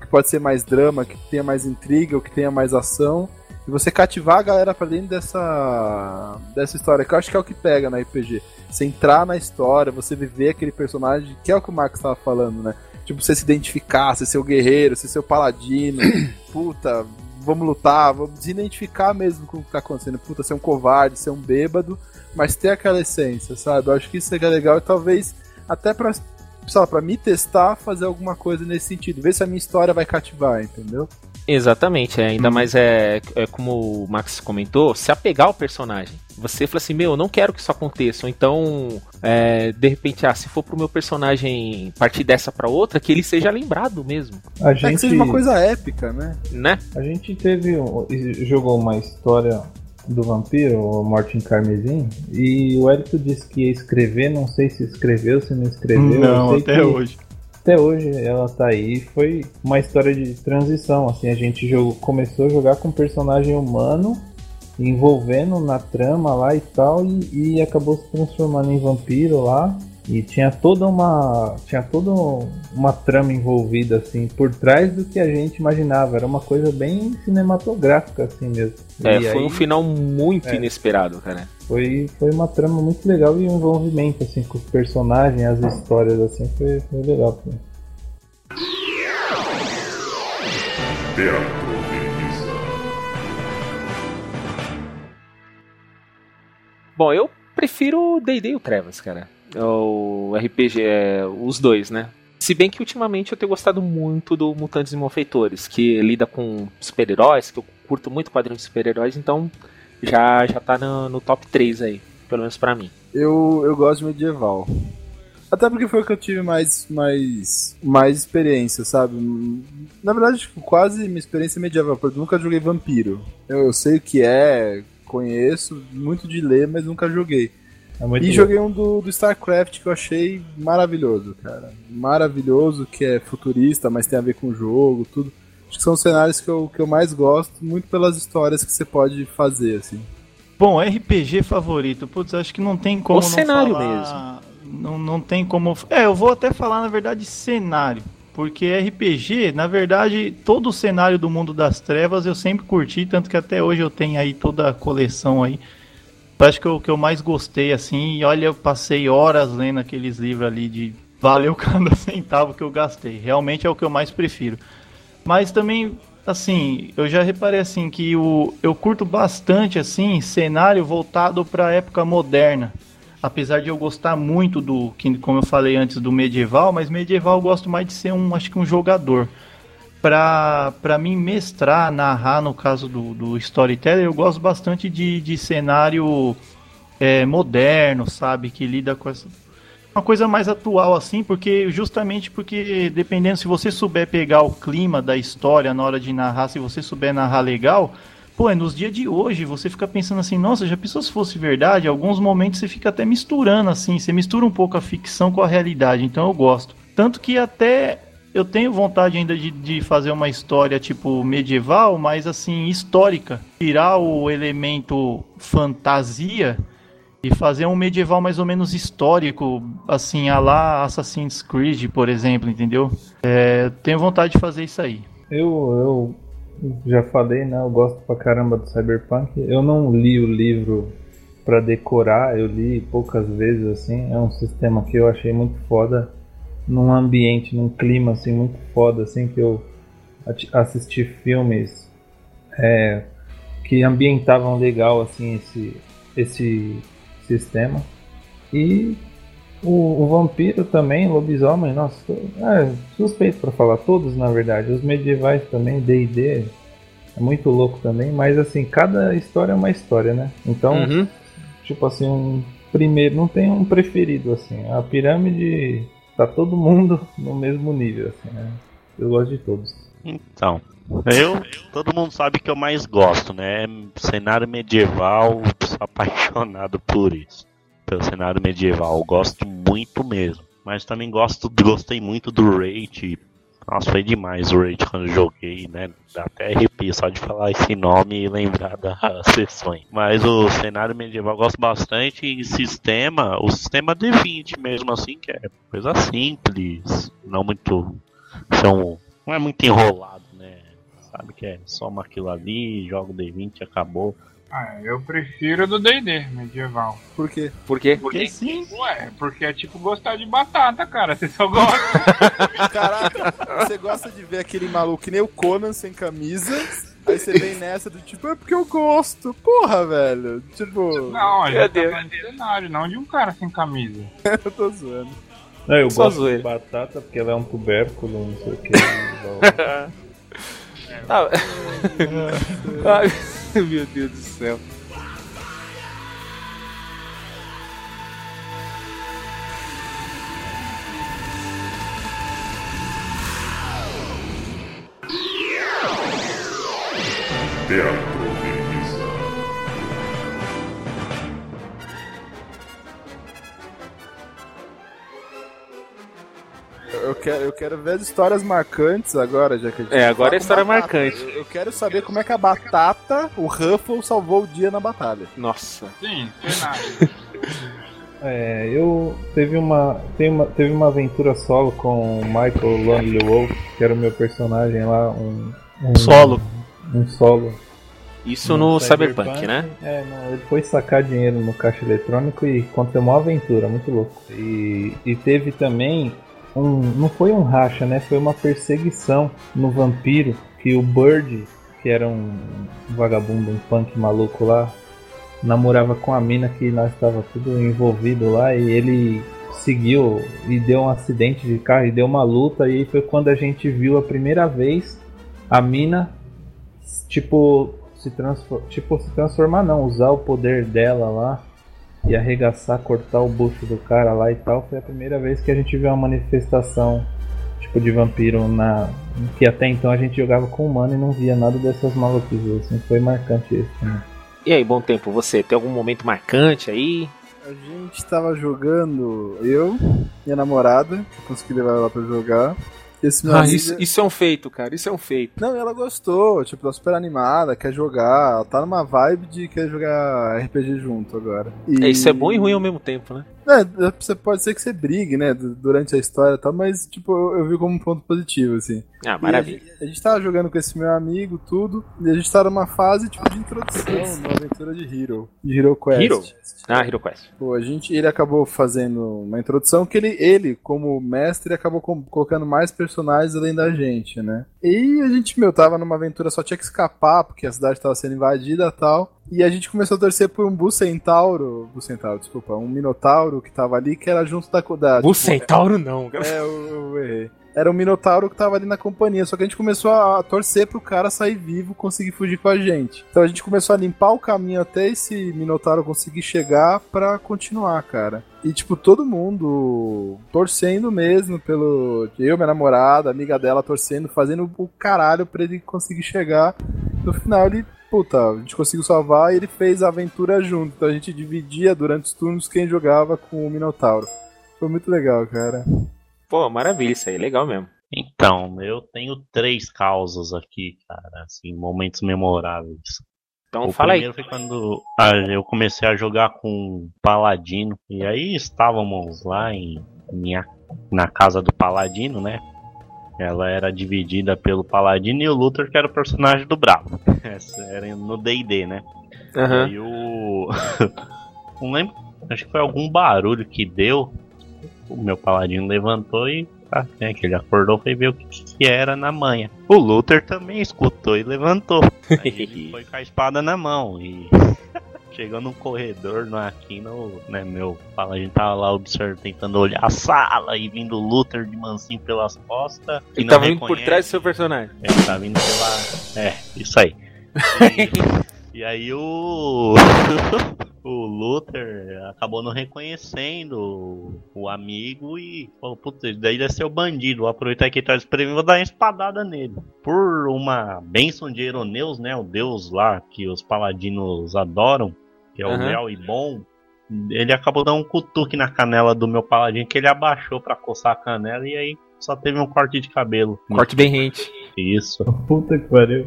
que pode ser mais drama, que tenha mais intriga, ou que tenha mais ação, e você cativar a galera pra dentro dessa, dessa história, que eu acho que é o que pega na RPG. Você entrar na história, você viver aquele personagem, que é o que o Max tava falando, né? Tipo, você se identificar, ser o guerreiro, ser o paladino, puta, vamos lutar, vamos se identificar mesmo com o que tá acontecendo. Puta, ser um covarde, ser um bêbado, mas ter aquela essência, sabe? Eu acho que isso seria legal e talvez até pra, sei lá, pra me testar, fazer alguma coisa nesse sentido. Ver se a minha história vai cativar, entendeu? Exatamente, é, ainda mais é, é como o Max comentou, se apegar ao personagem. Você fala assim, meu, eu não quero que isso aconteça. Ou então, é, de repente, ah, se for pro meu personagem partir dessa pra outra, que ele seja lembrado mesmo, A É que gente, seja uma coisa épica, né? né? a gente teve. um- jogou uma história do vampiro, o Morte em Carmesim, e o Hélito disse que ia escrever, não sei se escreveu, se não escreveu. eu Não, até que- hoje. Até hoje ela tá aí. Foi uma história de transição. Assim, a gente jogou, começou a jogar com um personagem humano, envolvendo na trama lá e tal, e, e acabou se transformando em vampiro lá. E tinha toda uma. Tinha toda uma trama envolvida, assim, por trás do que a gente imaginava. Era uma coisa bem cinematográfica, assim mesmo. É, E foi aí um final muito é. inesperado, cara. Foi, foi uma trama muito legal e um envolvimento, assim, com os personagens, as histórias, assim, foi, foi legal. Teatro de mesa. Bom, eu prefiro o D&D e o Trevas, cara. O RPG, é, os dois, né? Se bem que ultimamente eu tenho gostado muito do Mutantes e Malfeitores, que lida com super-heróis, que eu curto muito quadrinhos de super-heróis, então já, já tá no, no top 3 aí, pelo menos pra mim. Eu, eu gosto de medieval. Até porque foi o que eu tive mais, mais, mais experiência, sabe? Na verdade, tipo, quase minha experiência é medieval, porque eu nunca joguei vampiro. Eu, eu sei o que é, conheço, muito de ler, mas nunca joguei. É muito E joguei um do, do StarCraft que eu achei maravilhoso, cara. Maravilhoso, que é futurista, mas tem a ver com o jogo, tudo. Acho que são os cenários que eu, que eu mais gosto, muito pelas histórias que você pode fazer, assim. Bom, RPG favorito, putz, acho que não tem como O não cenário falar- Não, não tem como. É, eu vou até falar, na verdade, cenário. Porque RPG, na verdade, todo o cenário do mundo das trevas eu sempre curti, tanto que até hoje eu tenho aí toda a coleção aí. Acho que o que eu mais gostei, assim, e olha, eu passei horas lendo aqueles livros ali de valeu cada centavo que eu gastei. Realmente é o que eu mais prefiro. Mas também, assim, eu já reparei assim que o, eu curto bastante assim cenário voltado para a época moderna. Apesar de eu gostar muito do, como eu falei antes, do medieval, mas medieval eu gosto mais de ser um, acho que um jogador. Pra mim mestrar, narrar, no caso do, do storyteller, eu gosto bastante de, de cenário é, moderno, sabe? Que lida com essa, uma coisa mais atual assim, porque justamente porque dependendo se você souber pegar o clima da história na hora de narrar, se você souber narrar legal, pô, é nos dias de hoje você fica pensando assim, nossa, já pensou se fosse verdade? Alguns momentos você fica até misturando assim, você mistura um pouco a ficção com a realidade, então eu gosto. Tanto que até eu tenho vontade ainda de, de fazer uma história tipo medieval, mas assim, histórica. Tirar o elemento fantasia E fazer um medieval mais ou menos histórico, assim, a lá Assassin's Creed, por exemplo, entendeu? É, tenho vontade de fazer isso aí. Eu, eu já falei, né? Eu gosto pra caramba do Cyberpunk. Eu não li o livro pra decorar, eu li poucas vezes, assim. É um sistema que eu achei muito foda. Num ambiente, num clima, assim, muito foda, assim, que eu assisti filmes é, que ambientavam legal, assim, esse, esse sistema. E o, o vampiro também, lobisomem, nossa, é suspeito pra falar, todos na verdade. Os medievais também, D&D, é muito louco também, mas assim, cada história é uma história, né? Então, Uhum. tipo assim, um primeiro, não tem um preferido, assim. A pirâmide tá todo mundo no mesmo nível, assim, né? Eu gosto de todos. Então, eu, todo mundo sabe que eu mais gosto, né? Cenário medieval, sou apaixonado por isso. Pelo cenário medieval, eu gosto muito mesmo. Mas também gosto, gostei muito do Raid. Nossa, foi demais o Raid quando eu joguei, né? Dá até arrepio só de falar esse nome e lembrar das sessões. Mas o cenário medieval eu gosto bastante e sistema, o sistema D20 mesmo assim, que é coisa simples, não muito. São, não é muito enrolado? Sabe que é soma aquilo ali, joga o D20 e acabou. Ah, eu prefiro do D&D medieval. Por quê? Por quê? Porque sim. Ué, porque é tipo gostar de batata, cara. Você só gosta. Caraca, você gosta de ver aquele maluco que nem o Conan sem camisa. Aí você vem nessa do tipo, é porque eu gosto. Porra, velho. Tipo, Não, a Meu gente tá falando cenário, não de um cara sem camisa. eu tô zoando. Não, eu Só gosto zoeira. de batata porque ela é um tubérculo, não sei o que. Ah, meu Deus do céu. Teatro Eu quero, eu quero ver as histórias marcantes agora, já que a gente É, agora é história batata. marcante. Eu, eu quero saber como é que a batata, o Ruffle, salvou o dia na batalha. Nossa. Sim, cenário. É, eu teve uma, tem uma teve uma aventura solo com o Michael Lonely Wolf, que era o meu personagem lá, um, um Solo. um solo. Isso no Cyberpunk, né? É, não, ele foi sacar dinheiro no caixa eletrônico e aconteceu uma aventura, muito louco. E, e teve também um. Não foi um racha, né? Foi uma perseguição no vampiro que o Bird, que era um vagabundo, um punk maluco lá, namorava com a mina que nós estava tudo envolvido lá e ele seguiu e deu um acidente de carro e deu uma luta e foi quando a gente viu a primeira vez a mina tipo se transformar, tipo se transformar não, usar o poder dela lá e arregaçar, cortar o bucho do cara lá e tal, foi a primeira vez que a gente viu uma manifestação tipo de vampiro na que até então a gente jogava com humano e não via nada dessas maluquices, assim, foi marcante isso também. E aí, bom tempo, você tem algum momento marcante aí? A gente tava jogando, eu, minha namorada, consegui levar ela pra jogar. Esse meu Ah, amigo- isso, isso é um feito, cara. Isso é um feito. Não, ela gostou, tipo, tá super animada, quer jogar, ela tá numa vibe de quer jogar RPG junto agora. E... É, Isso é bom e ruim ao mesmo tempo, né? É, você pode ser que você brigue, né, du- durante a história e tal, mas, tipo, eu, eu vi como um ponto positivo, assim. Ah, maravilha. A gente, a gente tava jogando com esse meu amigo, tudo, e a gente tava numa fase, tipo, de introdução, numa aventura de Hero, de Hero Quest. Hero? Ah, Hero Quest. Pô, a gente, ele acabou fazendo uma introdução que ele, ele como mestre, acabou com- colocando mais personagens além da gente, né? E a gente, meu, tava numa aventura, só tinha que escapar, porque a cidade tava sendo invadida e tal. E a gente começou a torcer por um Bucentauro, Bucentauro, desculpa, um Minotauro que tava ali, que era junto da... da O Centauro não. cara. é, eu, eu errei. Era um Minotauro que tava ali na companhia, só que a gente começou a torcer pro cara sair vivo, conseguir fugir com a gente. Então a gente começou a limpar o caminho até esse Minotauro conseguir chegar pra continuar, cara. E tipo, todo mundo torcendo mesmo pelo. Eu, minha namorada, amiga dela torcendo, fazendo o caralho pra ele conseguir chegar. No final ele. Puta, a gente conseguiu salvar e ele fez a aventura junto. Então a gente dividia durante os turnos quem jogava com o Minotauro. Foi muito legal, cara. Pô, maravilha isso aí. Legal mesmo. Então, eu tenho três causas aqui, cara, assim, momentos memoráveis. Então o fala aí. primeiro foi quando ah, eu comecei a jogar com Paladino. E aí estávamos lá em minha, na casa do Paladino, né? Ela era dividida pelo Paladino e o Luther, que era o personagem do Bravo. Essa era no DD, né? Aham. E o. Não lembro, acho que foi algum barulho que deu. O meu paladino levantou e. Ah, né, que ele acordou foi ver o que, que era na manha. O Luther também escutou e levantou. Aí ele foi com a espada na mão e. Chegou num corredor no Aquino, né, meu paladino tava lá observando, tentando olhar a sala e vindo o Luther de mansinho pelas costas. Ele não tava indo por trás do seu personagem. Ele tá vindo pela. É, isso aí. E, e aí o. o Luther acabou não reconhecendo o, amigo e falou: Putz, esse daí deve ser o bandido. Vou aproveitar que ele tá desprevenido e vou dar uma espadada nele. Por uma bênção de Eroneus, né? O deus lá que os paladinos adoram, que é o Aham. leal e bom. Ele acabou dando um cutuque na canela do meu paladino que ele abaixou pra coçar a canela e aí só teve um corte de cabelo. Corte bem rente. Isso. Puta que pariu.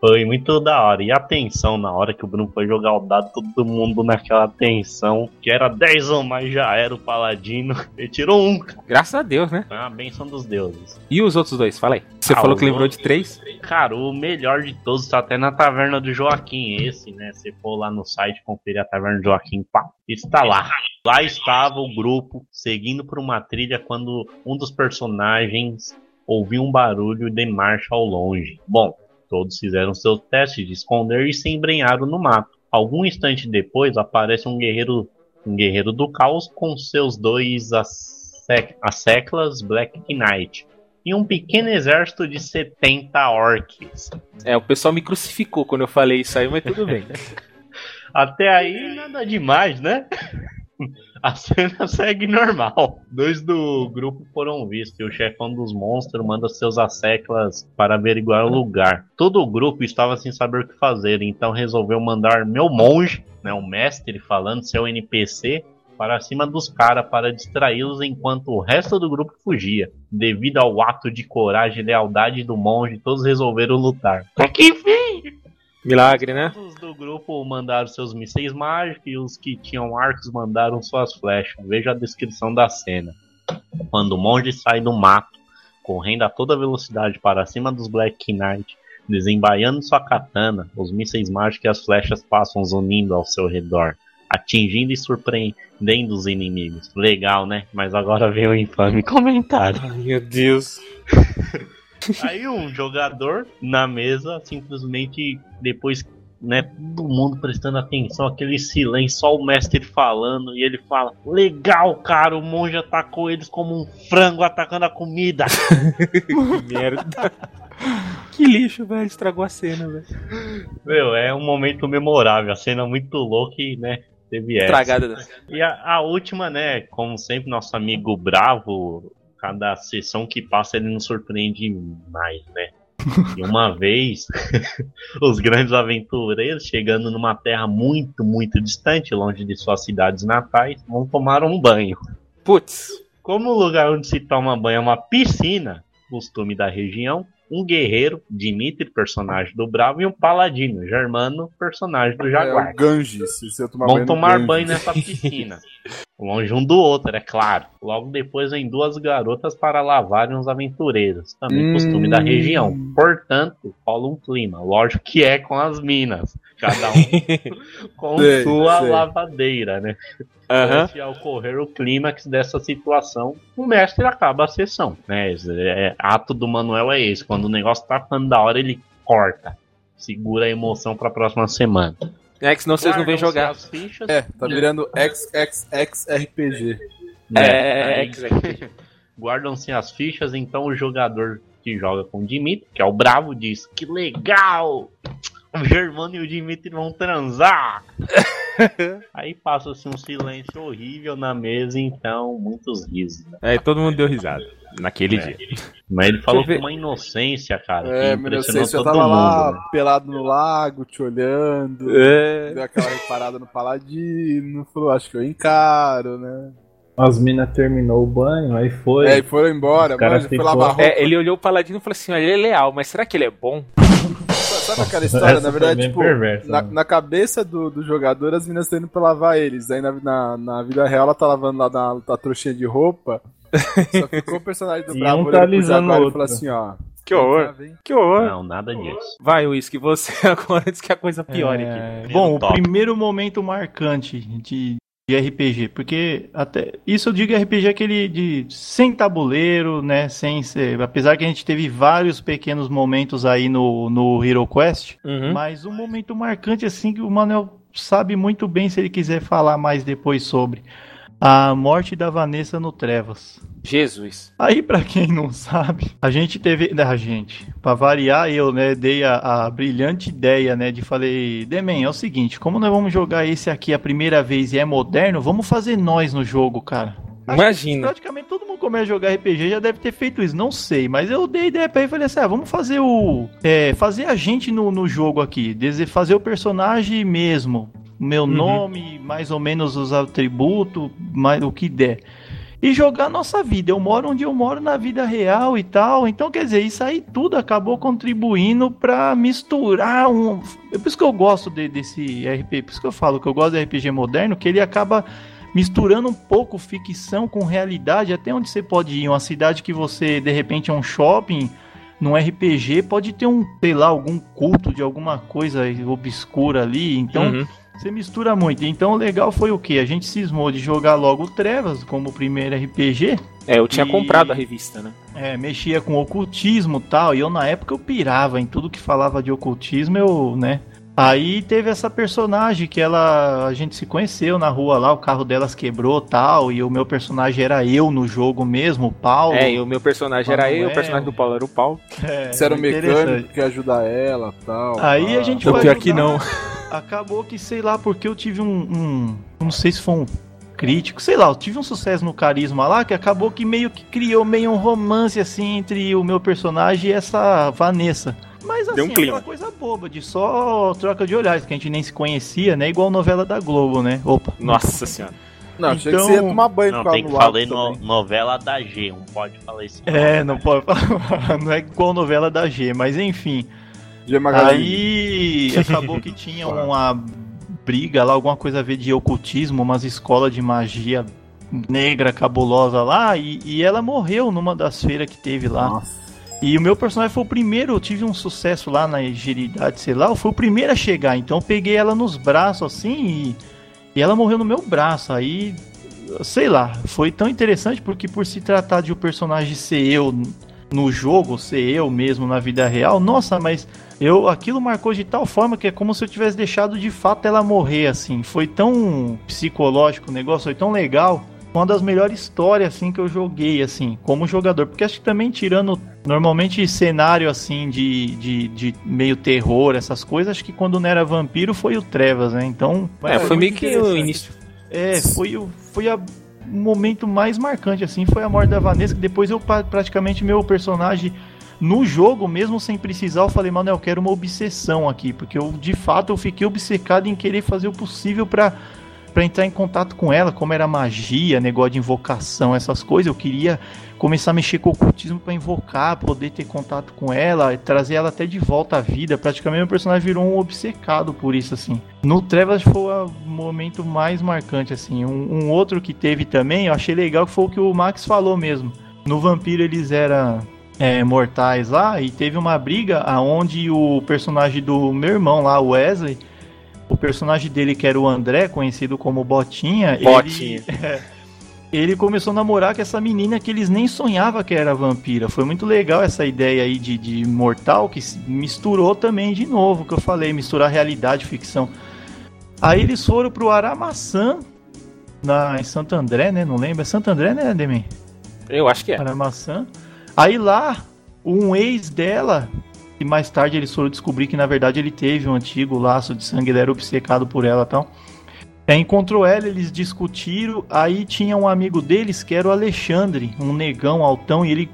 Foi muito da hora. E a tensão na hora que o Bruno foi jogar o dado, todo mundo naquela tensão, que era 10 ou mais, já era o Paladino. Ele tirou um. Graças a Deus, né? Foi uma benção dos deuses. E os outros dois? Fala aí. Você Ah, falou que lembrou de três? Cara, o melhor de todos tá até na taverna do Joaquim, esse, né? Se for lá no site conferir a taverna do Joaquim, pá, está lá. Lá estava o grupo seguindo por uma trilha quando um dos personagens ouviu um barulho de marcha ao longe. Bom, todos fizeram seus testes de esconder e se embrenharam no mato. Algum instante depois aparece um guerreiro, um guerreiro do caos com seus dois assec- asseclas Black Knight e um pequeno exército de 70 orcs. É, o pessoal me crucificou quando eu falei isso aí, mas tudo bem. Até aí nada demais, né? A cena segue normal. Dois do grupo foram vistos e o chefão dos monstros manda seus asseclas para averiguar o lugar. Todo o grupo estava sem saber o que fazer, então resolveu mandar meu monge, né, o mestre falando seu NPC, para cima dos caras para distraí-los enquanto o resto do grupo fugia. Devido ao ato de coragem e lealdade do monge, todos resolveram lutar. Até que enfim! Milagre, né? Os do grupo mandaram seus mísseis mágicos e os que tinham arcos mandaram suas flechas. Veja a descrição da cena. Quando o monge sai do mato, correndo a toda velocidade para cima dos Black Knight, desembaiando sua katana, os mísseis mágicos e as flechas passam zunindo ao seu redor, atingindo e surpreendendo os inimigos. Legal, né? Mas agora vem o infame comentário. Ai, meu Deus. Aí um jogador na mesa simplesmente depois, né, todo mundo prestando atenção, aquele silêncio, só o mestre falando e ele fala: "Legal, cara, o monge atacou eles como um frango atacando a comida". Que merda. Que lixo, velho. Estragou a cena, velho. Meu, é um momento memorável, a cena muito louca e, né, teve essa. Estragada. E a, a última, né, como sempre, nosso amigo Bravo, cada sessão que passa ele nos surpreende mais, né? E uma vez, os grandes aventureiros, chegando numa terra muito, muito distante, longe de suas cidades natais, vão tomar um banho. Putz. Como o lugar onde se toma banho é uma piscina, costume da região, um guerreiro, Dimitri, personagem do Bravo, e um paladino, Germano, personagem do Jaguar. É o Ganji, se você tomar Vão banho tomar banho nessa piscina. Longe um do outro, é claro. Logo depois vem duas garotas para lavarem os aventureiros. Também Hum. costume da região. Portanto, rola um clima. Lógico que é com as minas. Cada um com Sei, sua sei. lavadeira, né? Aham. Antes de ocorrer o clímax dessa situação, o mestre acaba a sessão. Né? É- ato do Manuel é esse. Quando o negócio tá ficando da hora, ele corta. Segura a emoção pra próxima semana. É que senão vocês não vêm Guardam-se jogar. as fichas, É, tá virando XXX-RPG. É, Aí, é, é, Guardam-se as fichas, então o jogador que joga com o Dimitri, que é o Bravo, diz: Que legal! O Germano e o Dimitri vão transar! Aí passa-se um silêncio horrível na mesa, então muitos risos. né? é, todo mundo deu risada naquele É. dia. Mas ele falou com uma inocência, cara. É, que impressionou você todo tava mundo. lá né? pelado no lago, te olhando, É. deu aquela reparada no paladino, falou, acho que eu encaro, né? As minas terminou o banho, aí foi. É, e foram embora, mano, foi ficou- lavar roupa. É, ele olhou o Paladino e falou assim: olha, ele é leal, mas será que ele é bom? Sabe aquela história? Na verdade, tipo, perversa, na, né? na cabeça do, do jogador, as meninas estão indo pra lavar eles. Aí na, na, na vida real, ela tá lavando lá na, na trouxinha de roupa. Só ficou o personagem do E Bravo um tá olhando pro alisando o e outro. falou assim, ó. Que horror. tá? Que horror. Não, nada disso. Vai, Whisky, você agora antes que a coisa piore aqui. É, Primeiro bom, o top. primeiro momento marcante de, de RPG, porque até isso eu digo RPG é aquele de sem tabuleiro, né, sem ser, apesar que a gente teve vários pequenos momentos aí no, no Hero Quest, Uhum. mas um momento marcante assim que o Manuel sabe muito bem se ele quiser falar mais depois sobre a morte da Vanessa no Trevas. Jesus. Aí, pra quem não sabe, a gente teve. A gente, pra variar, eu, né, dei a, a brilhante ideia, né, de falei, Demen, é o seguinte, como nós vamos jogar esse aqui a primeira vez e é moderno, vamos fazer nós no jogo, cara. Acho Imagina. Praticamente todo mundo começa a jogar RPG já deve ter feito isso, não sei, mas eu dei ideia pra ele e falei assim: ah, vamos fazer o. É, fazer a gente no, no jogo aqui, fazer o personagem mesmo, meu nome, mais ou menos os atributos, mais, o que der. E jogar a nossa vida. Eu moro onde eu moro na vida real e tal. Então, quer dizer, isso aí tudo acabou contribuindo pra misturar um. É por isso que eu gosto de- desse RPG. Por isso que eu falo que eu gosto de RPG moderno, que ele acaba misturando um pouco ficção com realidade, até onde você pode ir. Uma cidade que você, de repente, é um shopping, num RPG, pode ter um, sei lá, algum culto de alguma coisa obscura ali. Então, Uhum. Você mistura muito. Então, o legal foi o que? A gente cismou de jogar logo Trevas como primeiro RPG. É, eu tinha E- comprado a revista, né? É, mexia com ocultismo e tal. E eu, na época, eu pirava em tudo que falava de ocultismo, eu, né? Aí teve essa personagem que ela a gente se conheceu na rua lá, o carro delas quebrou tal, e o meu personagem era eu no jogo mesmo, o Paulo. É, e o meu personagem era eu, o personagem do Paulo era o Paulo. É, Você era o mecânico que ajuda ela tal. Aí a pá. gente foi ajudar. não. Acabou que, sei lá, porque eu tive um, um- Não sei se foi um crítico, sei lá, eu tive um sucesso no carisma lá que acabou que meio que criou meio um romance assim entre o meu personagem e essa Vanessa. Mas assim, Deu um clima. aquela coisa boba, de só troca de olhares, que a gente nem se conhecia, né? Igual novela da Globo, né? Opa. Nossa senhora. Não, achei Então- que você ia tomar banho Não, tem que falar no, novela da G, não pode falar isso. É, não pode falar, não é igual novela da G, mas enfim. G Magazine. Aí acabou que tinha uma briga lá, alguma coisa a ver de ocultismo, umas escolas de magia negra cabulosa lá, e, e ela morreu numa das feiras que teve lá. Nossa. E o meu personagem foi o primeiro, eu tive um sucesso lá na agilidade, sei lá, eu fui o primeiro a chegar, então eu peguei ela nos braços assim e, e ela morreu no meu braço. Aí, sei lá, foi tão interessante porque por se tratar de o personagem ser eu no jogo, ser eu mesmo na vida real, nossa, mas eu aquilo marcou de tal forma que é como se eu tivesse deixado de fato ela morrer assim. Foi tão psicológico o negócio, foi tão legal. Uma das melhores histórias assim que eu joguei assim, como jogador, porque acho que também tirando normalmente cenário assim de, de, de meio terror, essas coisas, acho que quando não era vampiro foi o Trevas, né? Então, É, foi muito meio que o início. é, foi o foi a momento mais marcante assim, foi a morte da Vanessa, que depois eu praticamente meu personagem no jogo, mesmo sem precisar, eu falei, mano, eu quero uma obsessão aqui, porque eu de fato eu fiquei obcecado em querer fazer o possível pra para entrar em contato com ela, como era magia, negócio de invocação, essas coisas, eu queria começar a mexer com o ocultismo pra invocar, poder ter contato com ela, trazer ela até de volta à vida. Praticamente meu personagem virou um obcecado por isso, assim. No Trevas foi o momento mais marcante, assim. Um, um outro que teve também, eu achei legal, que foi o que o Max falou mesmo. No Vampiro eles eram é, mortais lá, e teve uma briga aonde o personagem do meu irmão lá, o Wesley, o personagem dele, que era o André, conhecido como Botinha, Botinha. ele, é, ele começou a namorar com essa menina que eles nem sonhavam que era vampira. Foi muito legal essa ideia aí de, de imortal, que misturou também de novo, que eu falei, misturar realidade e ficção. Aí eles foram pro Aramaçã, na, em Santo André, né? Não lembro. É Santo André, né, Demi? Eu acho que é. Aramaçã. Aí lá, um ex dela, e mais tarde eles foram descobrir que na verdade ele teve um antigo laço de sangue, ele era obcecado por ela e tal. É, encontrou ela, eles discutiram, aí tinha um amigo deles que era o Alexandre, um negão altão, e ele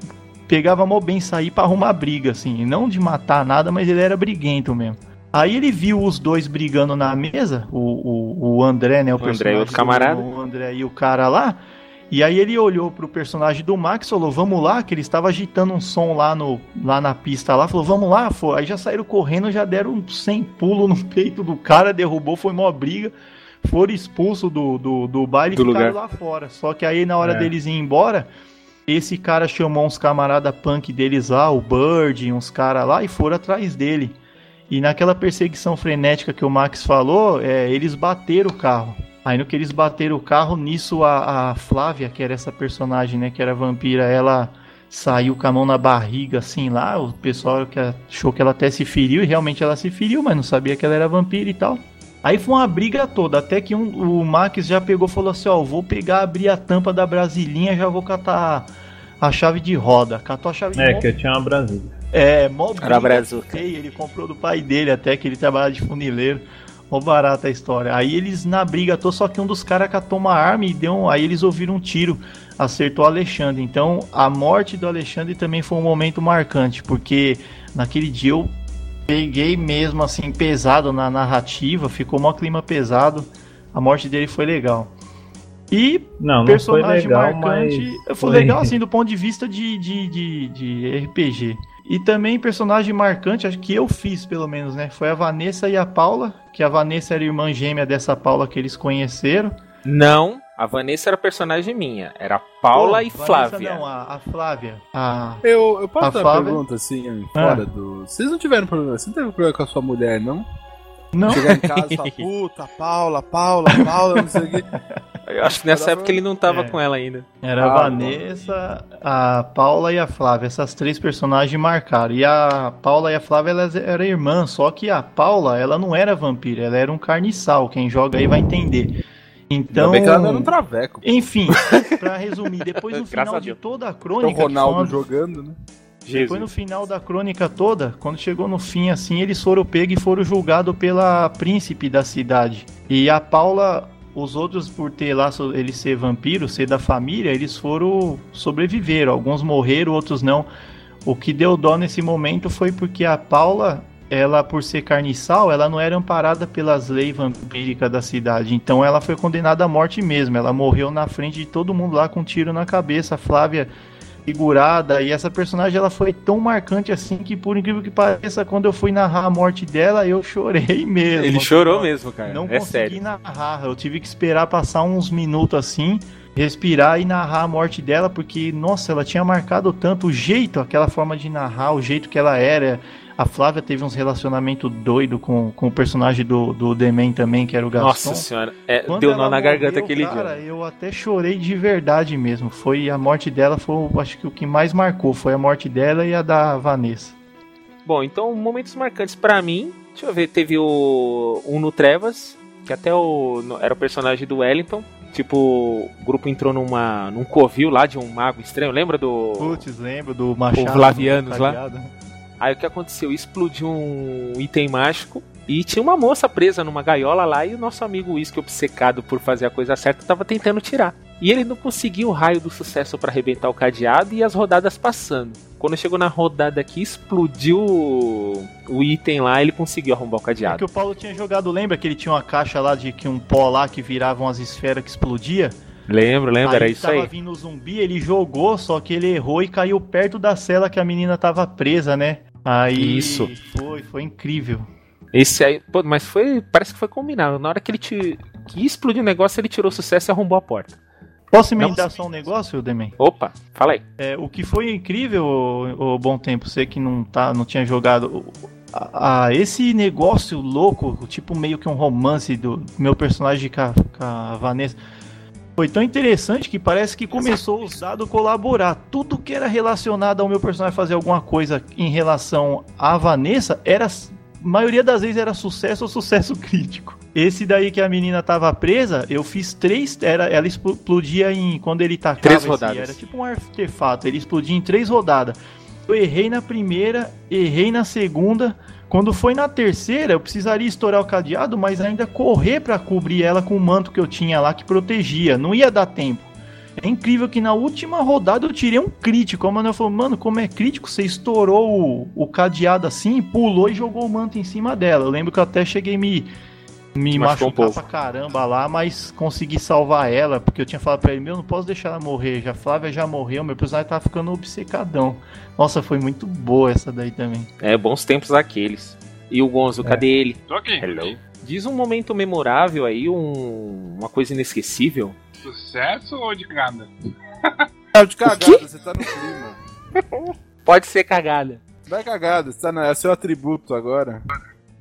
pegava mó bem sair pra arrumar briga, assim, não de matar nada, mas ele era briguento mesmo. Aí ele viu os dois brigando na mesa, o, o, o André, né, o, O André e outro camarada. O André e o cara lá, E aí ele olhou pro personagem do Max e falou, vamos lá, que ele estava agitando um som lá, no, lá na pista lá, falou, vamos lá, foi. aí já saíram correndo, já deram um 100 pulo no peito do cara, derrubou, foi mó briga, foram expulsos do, do, do baile e ficaram lugar. lá fora. Só que aí na hora É. deles ir embora, esse cara chamou uns camarada punk deles lá, o Bird, uns caras lá, e foram atrás dele. E naquela perseguição frenética que o Max falou, é, eles bateram o carro. Aí no que eles bateram o carro, nisso a, a Flávia, que era essa personagem, né, que era vampira, ela saiu com a mão na barriga, assim, lá. O pessoal que achou que ela até se feriu, e realmente ela se feriu, mas não sabia que ela era vampira e tal. Aí foi uma briga toda, até que um- o Max já pegou e falou assim, ó, vou pegar, abrir a tampa da brasilinha, já vou catar a chave de roda. Catou a chave de É, roda. que eu tinha uma Brasília. É, mó Era brazuca. ele comprou do pai dele até, que ele trabalha de funileiro. Mó barata a história. Aí eles na briga toda, só que um dos caras catou uma arma e deu um, Aí eles ouviram um tiro, acertou o Alexandre. Então a morte do Alexandre também foi um momento marcante, porque naquele dia eu peguei mesmo assim pesado na narrativa, ficou mó clima pesado. A morte dele foi legal. E Não, não foi personagem legal, marcante. mas... Foi legal, assim, do ponto de vista de, de, de, de RPG. E também personagem marcante, acho que eu fiz, pelo menos, né? Foi a Vanessa e a Paula, que a Vanessa era irmã gêmea dessa Paula que eles conheceram. Não, a Vanessa era personagem minha. Era Paula Pô, e Vanessa Flávia. Não, a, a Flávia. A... Eu, eu posso A dar uma Flávia? pergunta assim, fora do. Vocês não tiveram problema? Você não teve problema com a sua mulher, não? Não, Chegar em casa e falar, puta, Paula, Paula, Paula, não sei o quê. Eu acho que nessa época ele não tava É. com ela ainda. era a Ah, Vanessa, a Paula e a Flávia. Essas três personagens marcaram. E a Paula e a Flávia, elas eram irmãs. Só que a Paula, ela não era vampira, ela era um carniçal. Quem joga aí vai entender. Então. Ainda bem que ela não era um traveco. Enfim, pra resumir, depois no final a de toda a Então, crônica, o que foi Ronaldo uma- jogando, né? Depois no final da crônica toda, quando chegou no fim assim, eles foram pegos e foram julgados pela príncipe da cidade. E a Paula, os outros por ter lá ele ser vampiro, ser da família, eles foram sobreviveram. Alguns morreram, outros não. O que deu dó nesse momento foi porque a Paula, ela por ser carniçal, ela não era amparada pelas leis vampíricas da cidade. Então ela foi condenada à morte mesmo. Ela morreu na frente de todo mundo lá com um tiro na cabeça. A Flávia figurada e essa personagem ela foi tão marcante assim que por incrível que pareça quando eu fui narrar a morte dela eu chorei mesmo. Ele chorou mesmo, cara. Não é consegui sério. narrar, eu tive que esperar passar uns minutos assim, respirar e narrar a morte dela porque nossa, ela tinha marcado tanto o jeito, aquela forma de narrar, o jeito que ela era. A Flávia teve uns relacionamentos doido com, com o personagem do, do Demen também, que era o Gaston. Nossa senhora. É, deu nó na garganta aquele cara, dia. eu até chorei de verdade mesmo. Foi a morte dela, foi o- acho que o que mais marcou foi a morte dela e a da Vanessa. Bom, então momentos marcantes pra mim. Deixa eu ver, teve o um no Trevas, que até o era o personagem do Wellington. Tipo, o grupo entrou numa num covil lá de um mago estranho, lembra do Putz, lembro do Machado. Flavianos do lá? Aí o que aconteceu? Explodiu um item mágico e tinha uma moça presa numa gaiola lá e o nosso amigo Whisky, obcecado por fazer a coisa certa, tava tentando tirar. E ele não conseguiu o raio do sucesso para arrebentar o cadeado e as rodadas passando. Quando chegou na rodada aqui, explodiu o, item lá ele conseguiu arrombar o É cadeado. que o Paulo tinha jogado, lembra que ele tinha uma caixa lá de que um pó lá que virava umas esferas que explodia? Lembro, lembro, era aí isso tava aí. vindo o zumbi, ele jogou, só que ele errou e caiu perto da cela que a menina tava presa, né? Aí Isso. foi, foi incrível. Esse aí, pô, mas foi, parece que foi combinado. Na hora que ele te, que explodiu o negócio, ele tirou sucesso e arrombou a porta. Posso emendar só um negócio, Demen? Opa, fala aí. É, o que foi incrível, o, o Bom Tempo, você que não, tá, não tinha jogado. a- a- esse negócio louco, tipo meio que um romance do meu personagem com a, com a Vanessa, foi tão interessante que parece que começou os dados a colaborar. Tudo que era relacionado ao meu personagem fazer alguma coisa em relação à Vanessa era. maioria das vezes era sucesso ou sucesso crítico. Esse daí que a menina tava presa, eu fiz três. Era, ela explodia em. Quando ele tacava. Três esse- rodadas. Era tipo um artefato. Ele explodia em três rodadas. Eu errei na primeira, errei na segunda. Quando foi na terceira, eu precisaria estourar o cadeado, mas ainda correr pra cobrir ela com o manto que eu tinha lá que protegia. Não ia dar tempo. É incrível que na última rodada eu tirei um crítico. A Manuel falou, mano, como é crítico, você estourou o, o cadeado assim, pulou e jogou o manto em cima dela. Eu lembro que eu até cheguei me me Te machucou um machucar pouco. pra caramba lá, mas consegui salvar ela, porque eu tinha falado pra ele, meu, não posso deixar ela morrer, já a Flávia já morreu, meu personagem tava ficando obcecadão. Nossa, foi muito boa essa daí também. É, bons tempos aqueles. E o Gonzo, cadê ele? Tô aqui. Hello. Diz um momento memorável aí, um- uma coisa inesquecível. Sucesso ou de cagada? Tá de cagada, você tá no clima. Pode ser cagada. Vai cagada, você tá na, é seu atributo agora.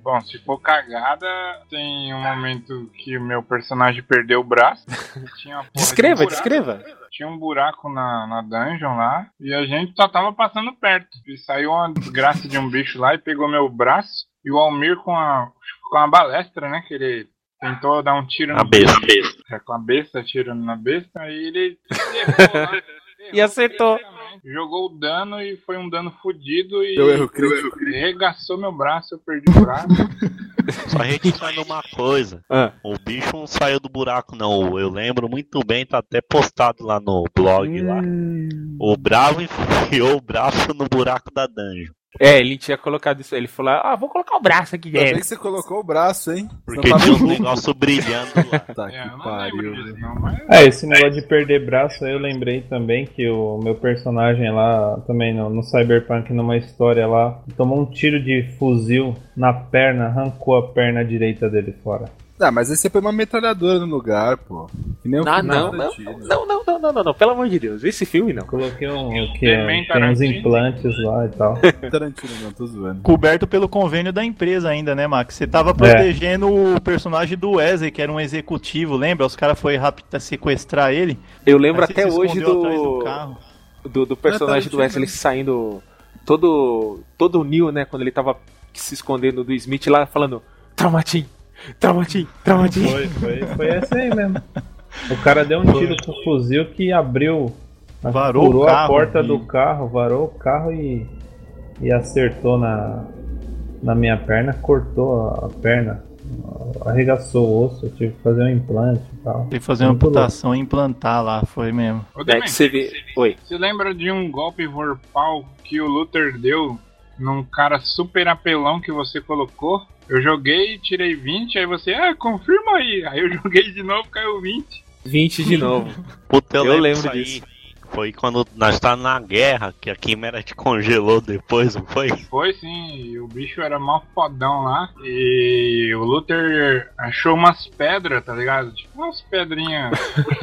Bom, se for cagada, tem um momento que o meu personagem perdeu o braço. Porra de um Descreva, descreva. Tinha um buraco na, na dungeon lá e a gente só tava passando perto. E saiu uma desgraça de um bicho lá e pegou meu braço. E o Almir com a, com a balestra, né? Que ele tentou dar um tiro A no besta. bicho. É, com a besta, atirando na besta. Aí ele errou lá. E acertou. Jogou o dano e foi um dano fudido e Deu erro crítico. regaçou meu braço, eu perdi o braço. Só retitando uma coisa. Ah. O bicho não saiu do buraco, não. Eu lembro muito bem, tá até postado lá no blog lá. O Bravo enfiou o braço no buraco da dungeon. É, ele tinha colocado isso. Ele falou: Ah, vou colocar o braço aqui Ainda bem dentro. que você colocou o braço, hein? Porque tá tinha um negócio brilhando lá. Tá É, eu que não pariu. não, mas É, esse negócio de perder braço aí eu lembrei também que o meu personagem lá, também no, no Cyberpunk, numa história lá, tomou um tiro de fuzil na perna, arrancou a perna direita dele fora. Ah, mas aí você põe uma metralhadora no lugar, pô. Que nem o Ah, não, do não, não, não, não, não, não, não, pelo amor de Deus. Esse filme não. Coloquei um que é, tem uns implantes lá e tal. Tarantino não, tô zoando. Coberto pelo convênio da empresa ainda, né, Max? Você É. tava protegendo o personagem do Wesley, que era um executivo, lembra? Os caras foram raptar, sequestrar ele. Eu lembro até hoje do, carro. do, do personagem do Tarantino, Wesley saindo todo todo new, né? Quando ele tava se escondendo do Smith lá, falando Traumatim, Traumatim, Traumatim. Foi, foi, foi esse aí mesmo. O cara deu um tiro com o fuzil que abriu, Varou furou o carro, a porta e- do carro, varou o carro e, e acertou na, na minha perna, cortou a perna, arregaçou o osso, eu tive que fazer um implante e tal. Tem que fazer uma amputação e implantar lá, foi mesmo. Ô, É Demen, que você vê. Oi. Você lembra de um golpe vorpal que o Luther deu num cara super apelão que você colocou? Eu joguei, tirei 20, aí você, ah, confirma aí. Aí eu joguei de novo, caiu 20. 20 de novo. Puta, eu, Eu lembro, lembro disso aí. Foi quando nós tá na guerra, que a Quimera te congelou depois, não foi? Foi sim, e o bicho era mó fodão lá. E o Luther achou umas pedras, tá ligado? Tipo umas pedrinhas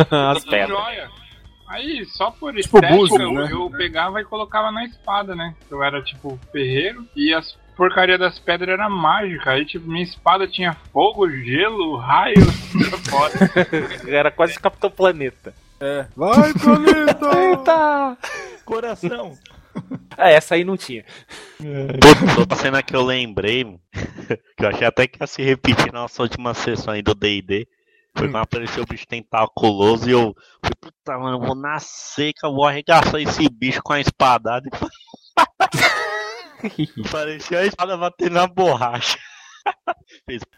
As de pedras. Aí, só por Tipo estética, búzios, eu, né? eu pegava e colocava na espada, né? Eu era tipo ferreiro e as porcaria das pedras era mágica. Aí, tipo, minha espada tinha fogo, gelo, raio. foda. Era quase Capitão Planeta. Vai, planeta! Eita! Coração! Ah, essa aí não tinha. Puta, outra cena que eu lembrei, que eu achei até que ia se repetir na nossa última sessão aí do D&D, foi quando apareceu o bicho tentaculoso e eu falei, puta, mano, eu vou na seca, eu vou arregaçar esse bicho com a espadada. E parecia a espada batendo na borracha.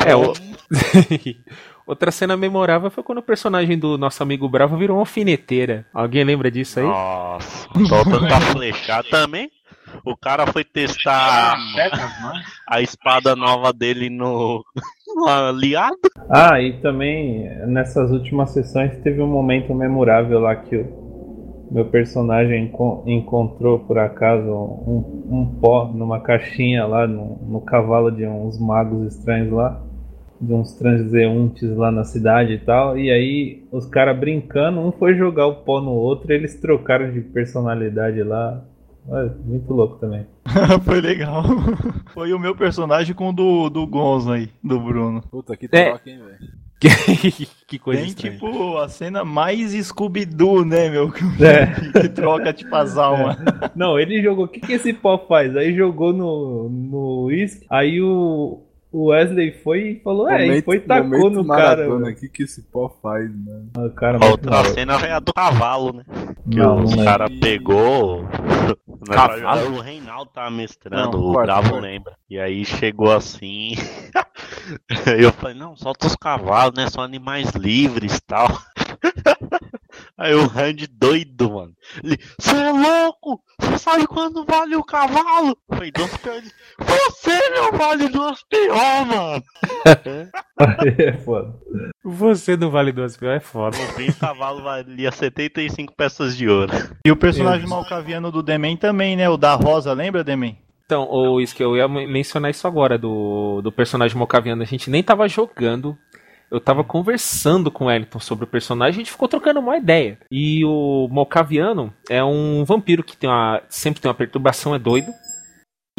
É, o- Outra cena memorável foi quando o personagem do nosso amigo Bravo virou uma alfineteira. Alguém lembra disso aí? Nossa, soltando a flechada também. O cara foi testar né? a espada nova dele no, no aliado. Ah, e também nessas últimas sessões teve um momento memorável lá que o meu personagem encon- encontrou por acaso um, um pó numa caixinha lá no, no cavalo de uns magos estranhos lá, de uns transeuntes lá na cidade e tal. E aí os caras brincando, um foi jogar o pó no outro, e eles trocaram de personalidade lá. Muito louco também. foi legal. Foi o meu personagem com o do, do Gonzo aí, do Bruno. Puta, que É. troca, hein, velho? que coisa Bem estranha. tipo a cena mais Scooby-Doo, né, meu? É. que troca tipo as almas. Não, ele jogou. O que, que esse pó faz? Aí jogou no, no uísque. Aí o, o Wesley foi e falou: É, e Momento- foi e tacou no cara. O que, que esse pó faz, mano? Ah, cara, A muito outra maluco. cena é a do cavalo, né? Que Não, não lembro. cara pegou. Na Cavalo? o Reinaldo tava mestrando, Não, o corta, Bravo corta. lembra. E aí chegou assim. eu falei, não, solta os cavalos, né? São animais livres e tal. Aí o Randy doido, mano. Ele, você é louco? Você sabe quando vale o cavalo? Foi duas P.O. Ele, Você, meu, vale duas P.O., mano. é foda. Você do Vale do Aspel é foda. O cavalo valia 75 peças de ouro. E o personagem malcaviano do Demen também, né? O da Rosa, lembra, Demen? Então, o isso que eu ia mencionar isso agora do, do personagem Mocaviano. A gente nem tava jogando. Eu tava conversando com o Wellington sobre o personagem, a gente ficou trocando uma ideia. E o Mocaviano é um vampiro que tem uma, sempre tem uma perturbação, é doido.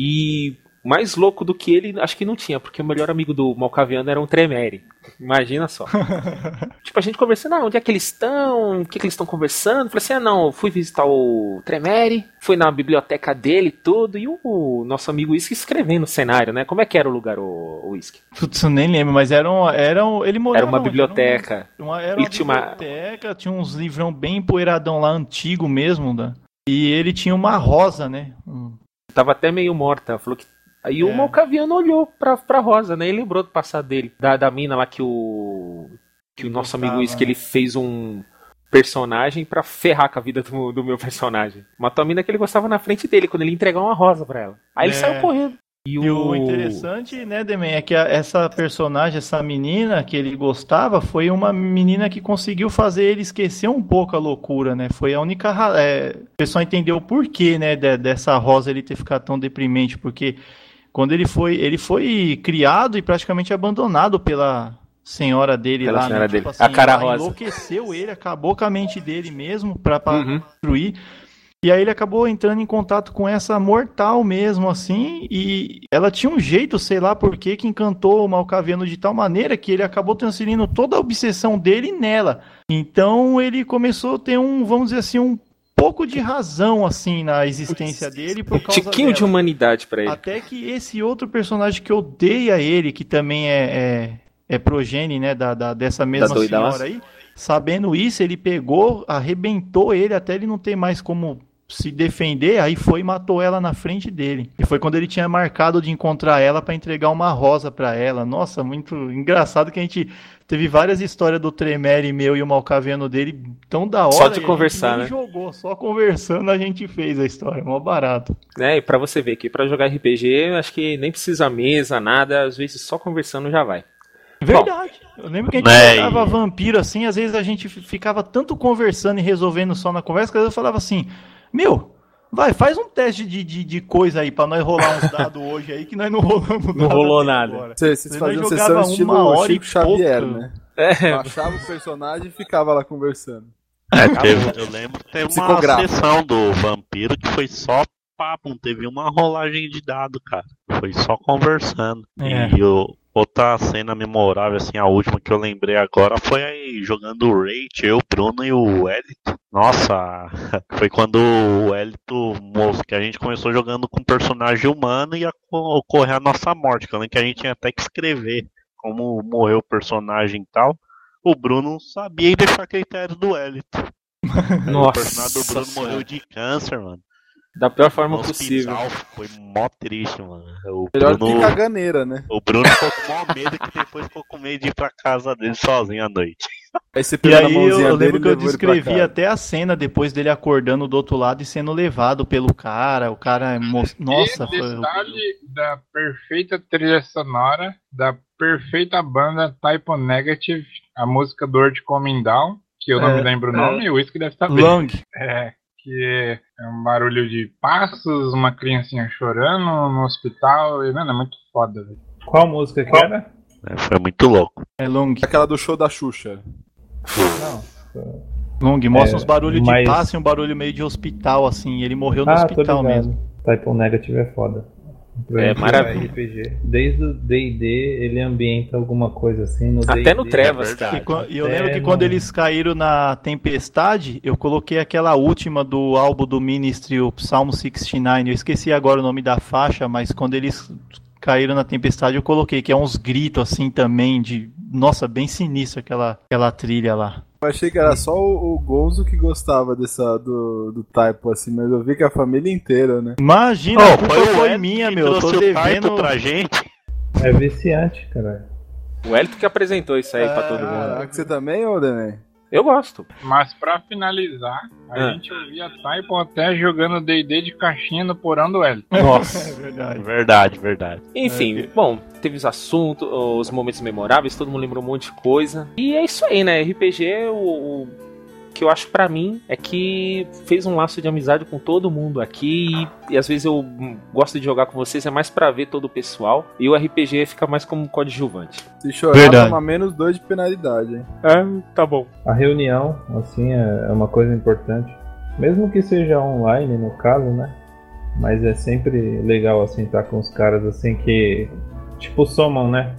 E mais louco do que ele, acho que não tinha, porque o melhor amigo do Malcaviano era um Tremere. Imagina só. tipo, a gente conversando, ah, onde é que eles estão? O que, que eles estão conversando? Falei assim, ah, não, fui visitar o Tremere, fui na biblioteca dele e tudo, e o nosso amigo Whisky escrevendo o cenário, né? Como é que era o lugar, o, Whisky? Putz, eu nem lembro, mas era um, era um, ele morava Era uma biblioteca. Era uma, era uma tinha uma- biblioteca, tinha uns livrão bem empoeiradão lá, antigo mesmo, né? E ele tinha uma rosa, né? Um- Tava até meio morta. Falou que. Aí o É. Malcaviano olhou pra, pra Rosa, né? E lembrou do passado dele. Da, da mina lá que o. Que o nosso amigo gostava, Whisky ele fez um personagem pra ferrar com a vida do, do meu personagem. Matou a mina que ele gostava na frente dele, quando ele entregou uma rosa pra ela. Aí ele É. saiu correndo. E E o interessante, né, Demen, é que a- essa personagem, essa menina que ele gostava, foi uma menina que conseguiu fazer ele esquecer um pouco a loucura, né? Foi a única. É, o pessoal entendeu o porquê, né, de- dessa rosa ele ter ficado tão deprimente, porque quando ele foi. Ele foi criado e praticamente abandonado pela senhora dele Pela lá, senhora né? dele. A cara rosa. enlouqueceu ele, acabou com a mente dele mesmo pra, pra Uhum. destruir. E aí ele acabou entrando em contato com essa mortal mesmo, assim, e ela tinha um jeito, sei lá por quê, que encantou o Malcaviano de tal maneira que ele acabou transferindo toda a obsessão dele nela. Então ele começou a ter um, vamos dizer assim, um pouco de razão, assim, na existência dele por causa Tiquinho dela. de humanidade pra ele. Até que esse outro personagem que odeia ele, que também é, é, é progenie, né, da, da- dessa mesma lá. senhora aí, sabendo isso, ele pegou, arrebentou ele até ele não ter mais como se defender, aí foi e matou ela na frente dele. E foi quando ele tinha marcado de encontrar ela pra entregar uma rosa pra ela. Nossa, muito engraçado que a gente teve várias histórias do Tremere meu e o Malcaviano dele tão da hora. Só de a gente conversar, né? jogou, só conversando a gente fez a história, mó barato. Né? E pra você ver que pra jogar RPG, acho que nem precisa mesa, nada. Às vezes só conversando já vai. Verdade. Eu lembro que a gente Né, jogava vampiro assim, às vezes a gente fi- ficava tanto conversando e resolvendo só na conversa, que às vezes eu falava assim, meu, vai, faz um teste de, de, de coisa aí pra nós rolar uns dados hoje aí, que nós não rolamos nada. Não rolou nada. Vocês vocês faziam jogava sessão uma estilo hora e Chico Xavier, pouco. né? É, Baixava o personagem e ficava lá conversando. É, teve- eu lembro que teve uma sessão do vampiro que foi só papo, não teve uma rolagem de dado, cara. Foi só conversando. É. E o- outra cena memorável, assim, a última que eu lembrei agora foi aí jogando o Rate, eu, o Bruno e o Elito. Nossa, foi quando o Elito, moço, que a gente começou jogando com personagem humano e ocorrer a nossa morte. Que que a gente tinha até que escrever como morreu o personagem e tal. O Bruno sabia e deixou a critério do Elito. o personagem do Bruno Senhora. morreu de câncer, mano. Da pior forma possível. hospital, Foi mó triste, mano. O Melhor que Bruno, caganeira, né? o Bruno ficou com maior medo que depois ficou com medo de ir pra casa dele sozinho à noite. Aí você E pegou na aí eu, mãozinha eu lembro e que eu descrevi até a cena depois dele acordando do outro lado e sendo levado pelo cara. O cara. mo- Nossa, e foi. detalhe da perfeita trilha sonora, da perfeita banda Typo Negative, a música Dor de Coming Down, que eu não É, me lembro o nome, e o Whisky deve saber. Long. É, que é um barulho de passos, uma criancinha chorando no hospital, e, mano, é muito foda, velho. Qual música que era? É, foi muito louco. É long. Aquela do show da Xuxa. Não. Long. Mostra É, uns barulhos mas- de passe e um barulho meio de hospital, assim. Ele morreu no Ah, hospital mesmo. Type Negative é foda. É maravilha. RPG. Desde o D&D ele ambienta alguma coisa assim. No Até no Trevas, cara. E, e eu Até lembro que no- quando eles caíram na tempestade, eu coloquei aquela última do álbum do Ministry, o Psalm 69. Eu esqueci agora o nome da faixa, mas quando eles caíram na tempestade, eu coloquei que é uns gritos assim também de. Nossa, bem sinistro aquela, aquela trilha lá. Eu achei que era só o, o Gonzo que gostava dessa, do, do typo, assim, mas eu vi que a família inteira, né? Imagina, Ô, a culpa foi Elito minha, que meu. Eu tô devendo. pra gente. É viciante, cara. O Elito que apresentou isso aí pra todo mundo. Caraca, você também, ô Denem? Eu gosto. Mas pra finalizar, a Ah. gente ouvia Typon até jogando D&D de caixinha no porão do L. Nossa, é verdade. Verdade, verdade. Enfim, bom, teve os assuntos, os momentos memoráveis, todo mundo lembrou um monte de coisa. E é isso aí, né? RPG, o, o que eu acho pra mim é que fez um laço de amizade com todo mundo aqui. E, e às vezes eu gosto de jogar com vocês, é mais pra ver todo o pessoal. E o RPG fica mais como coadjuvante. Se chorar, Verdade. toma menos dois de penalidade, hein? É, tá bom. A reunião, assim, é é uma coisa importante. Mesmo que seja online, no caso, né? Mas é sempre legal, assim, estar com os caras, assim, que, tipo, somam, né?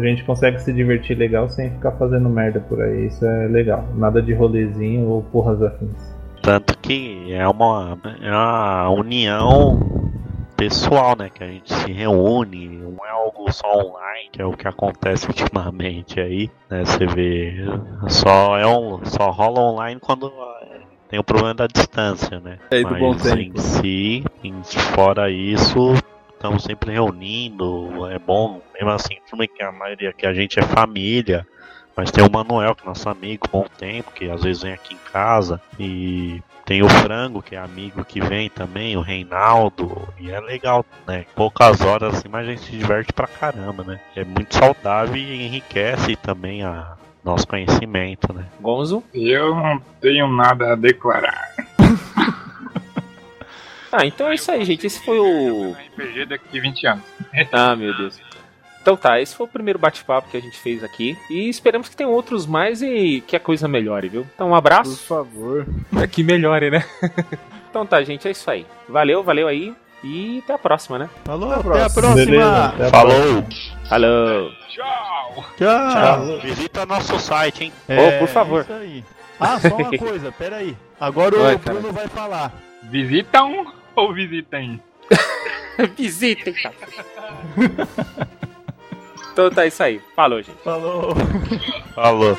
A gente consegue se divertir legal sem ficar fazendo merda por aí. Isso é legal. Nada de rolezinho ou porras afins. Tanto que é uma, é uma união pessoal, né? Que a gente se reúne, não é algo só online, que é o que acontece ultimamente aí, né? Você vê, só, é um, só rola online quando é, tem o problema da distância, né? É, do bom Mas tempo. em si, em, fora isso, estamos sempre reunindo, é bom, mesmo assim, tudo bem que a maioria que a gente é família, mas tem o Manuel, que é nosso amigo, bom tempo, que às vezes vem aqui em casa, e tem o Frango, que é amigo que vem também, o Reinaldo, e é legal, né? Poucas horas assim, mas a gente se diverte pra caramba, né? É muito saudável e enriquece também a nosso conhecimento, né? Gonzo? Eu não tenho nada a declarar. Ah, então é isso aí, gente. Esse foi o. RPG daqui a 20 anos. Ah, meu Deus. Então tá, esse foi o primeiro bate-papo que a gente fez aqui. E esperamos que tenham outros mais e que a coisa melhore, viu? Então um Por abraço. favor. É que melhore, né? então tá, gente, é isso aí. Valeu, valeu aí. E até a próxima, né? Falou, Até a até a próxima. Beleza, até a Falou! Falou! Tchau! Tchau. Visita nosso site, hein? Ô, por favor. É isso aí. Ah, só uma coisa, peraí. Agora o Vai, cara. Bruno vai falar. Visita um ou visitem? Visitem, cara. então tá, isso aí. Falou, gente. Falou. Falou.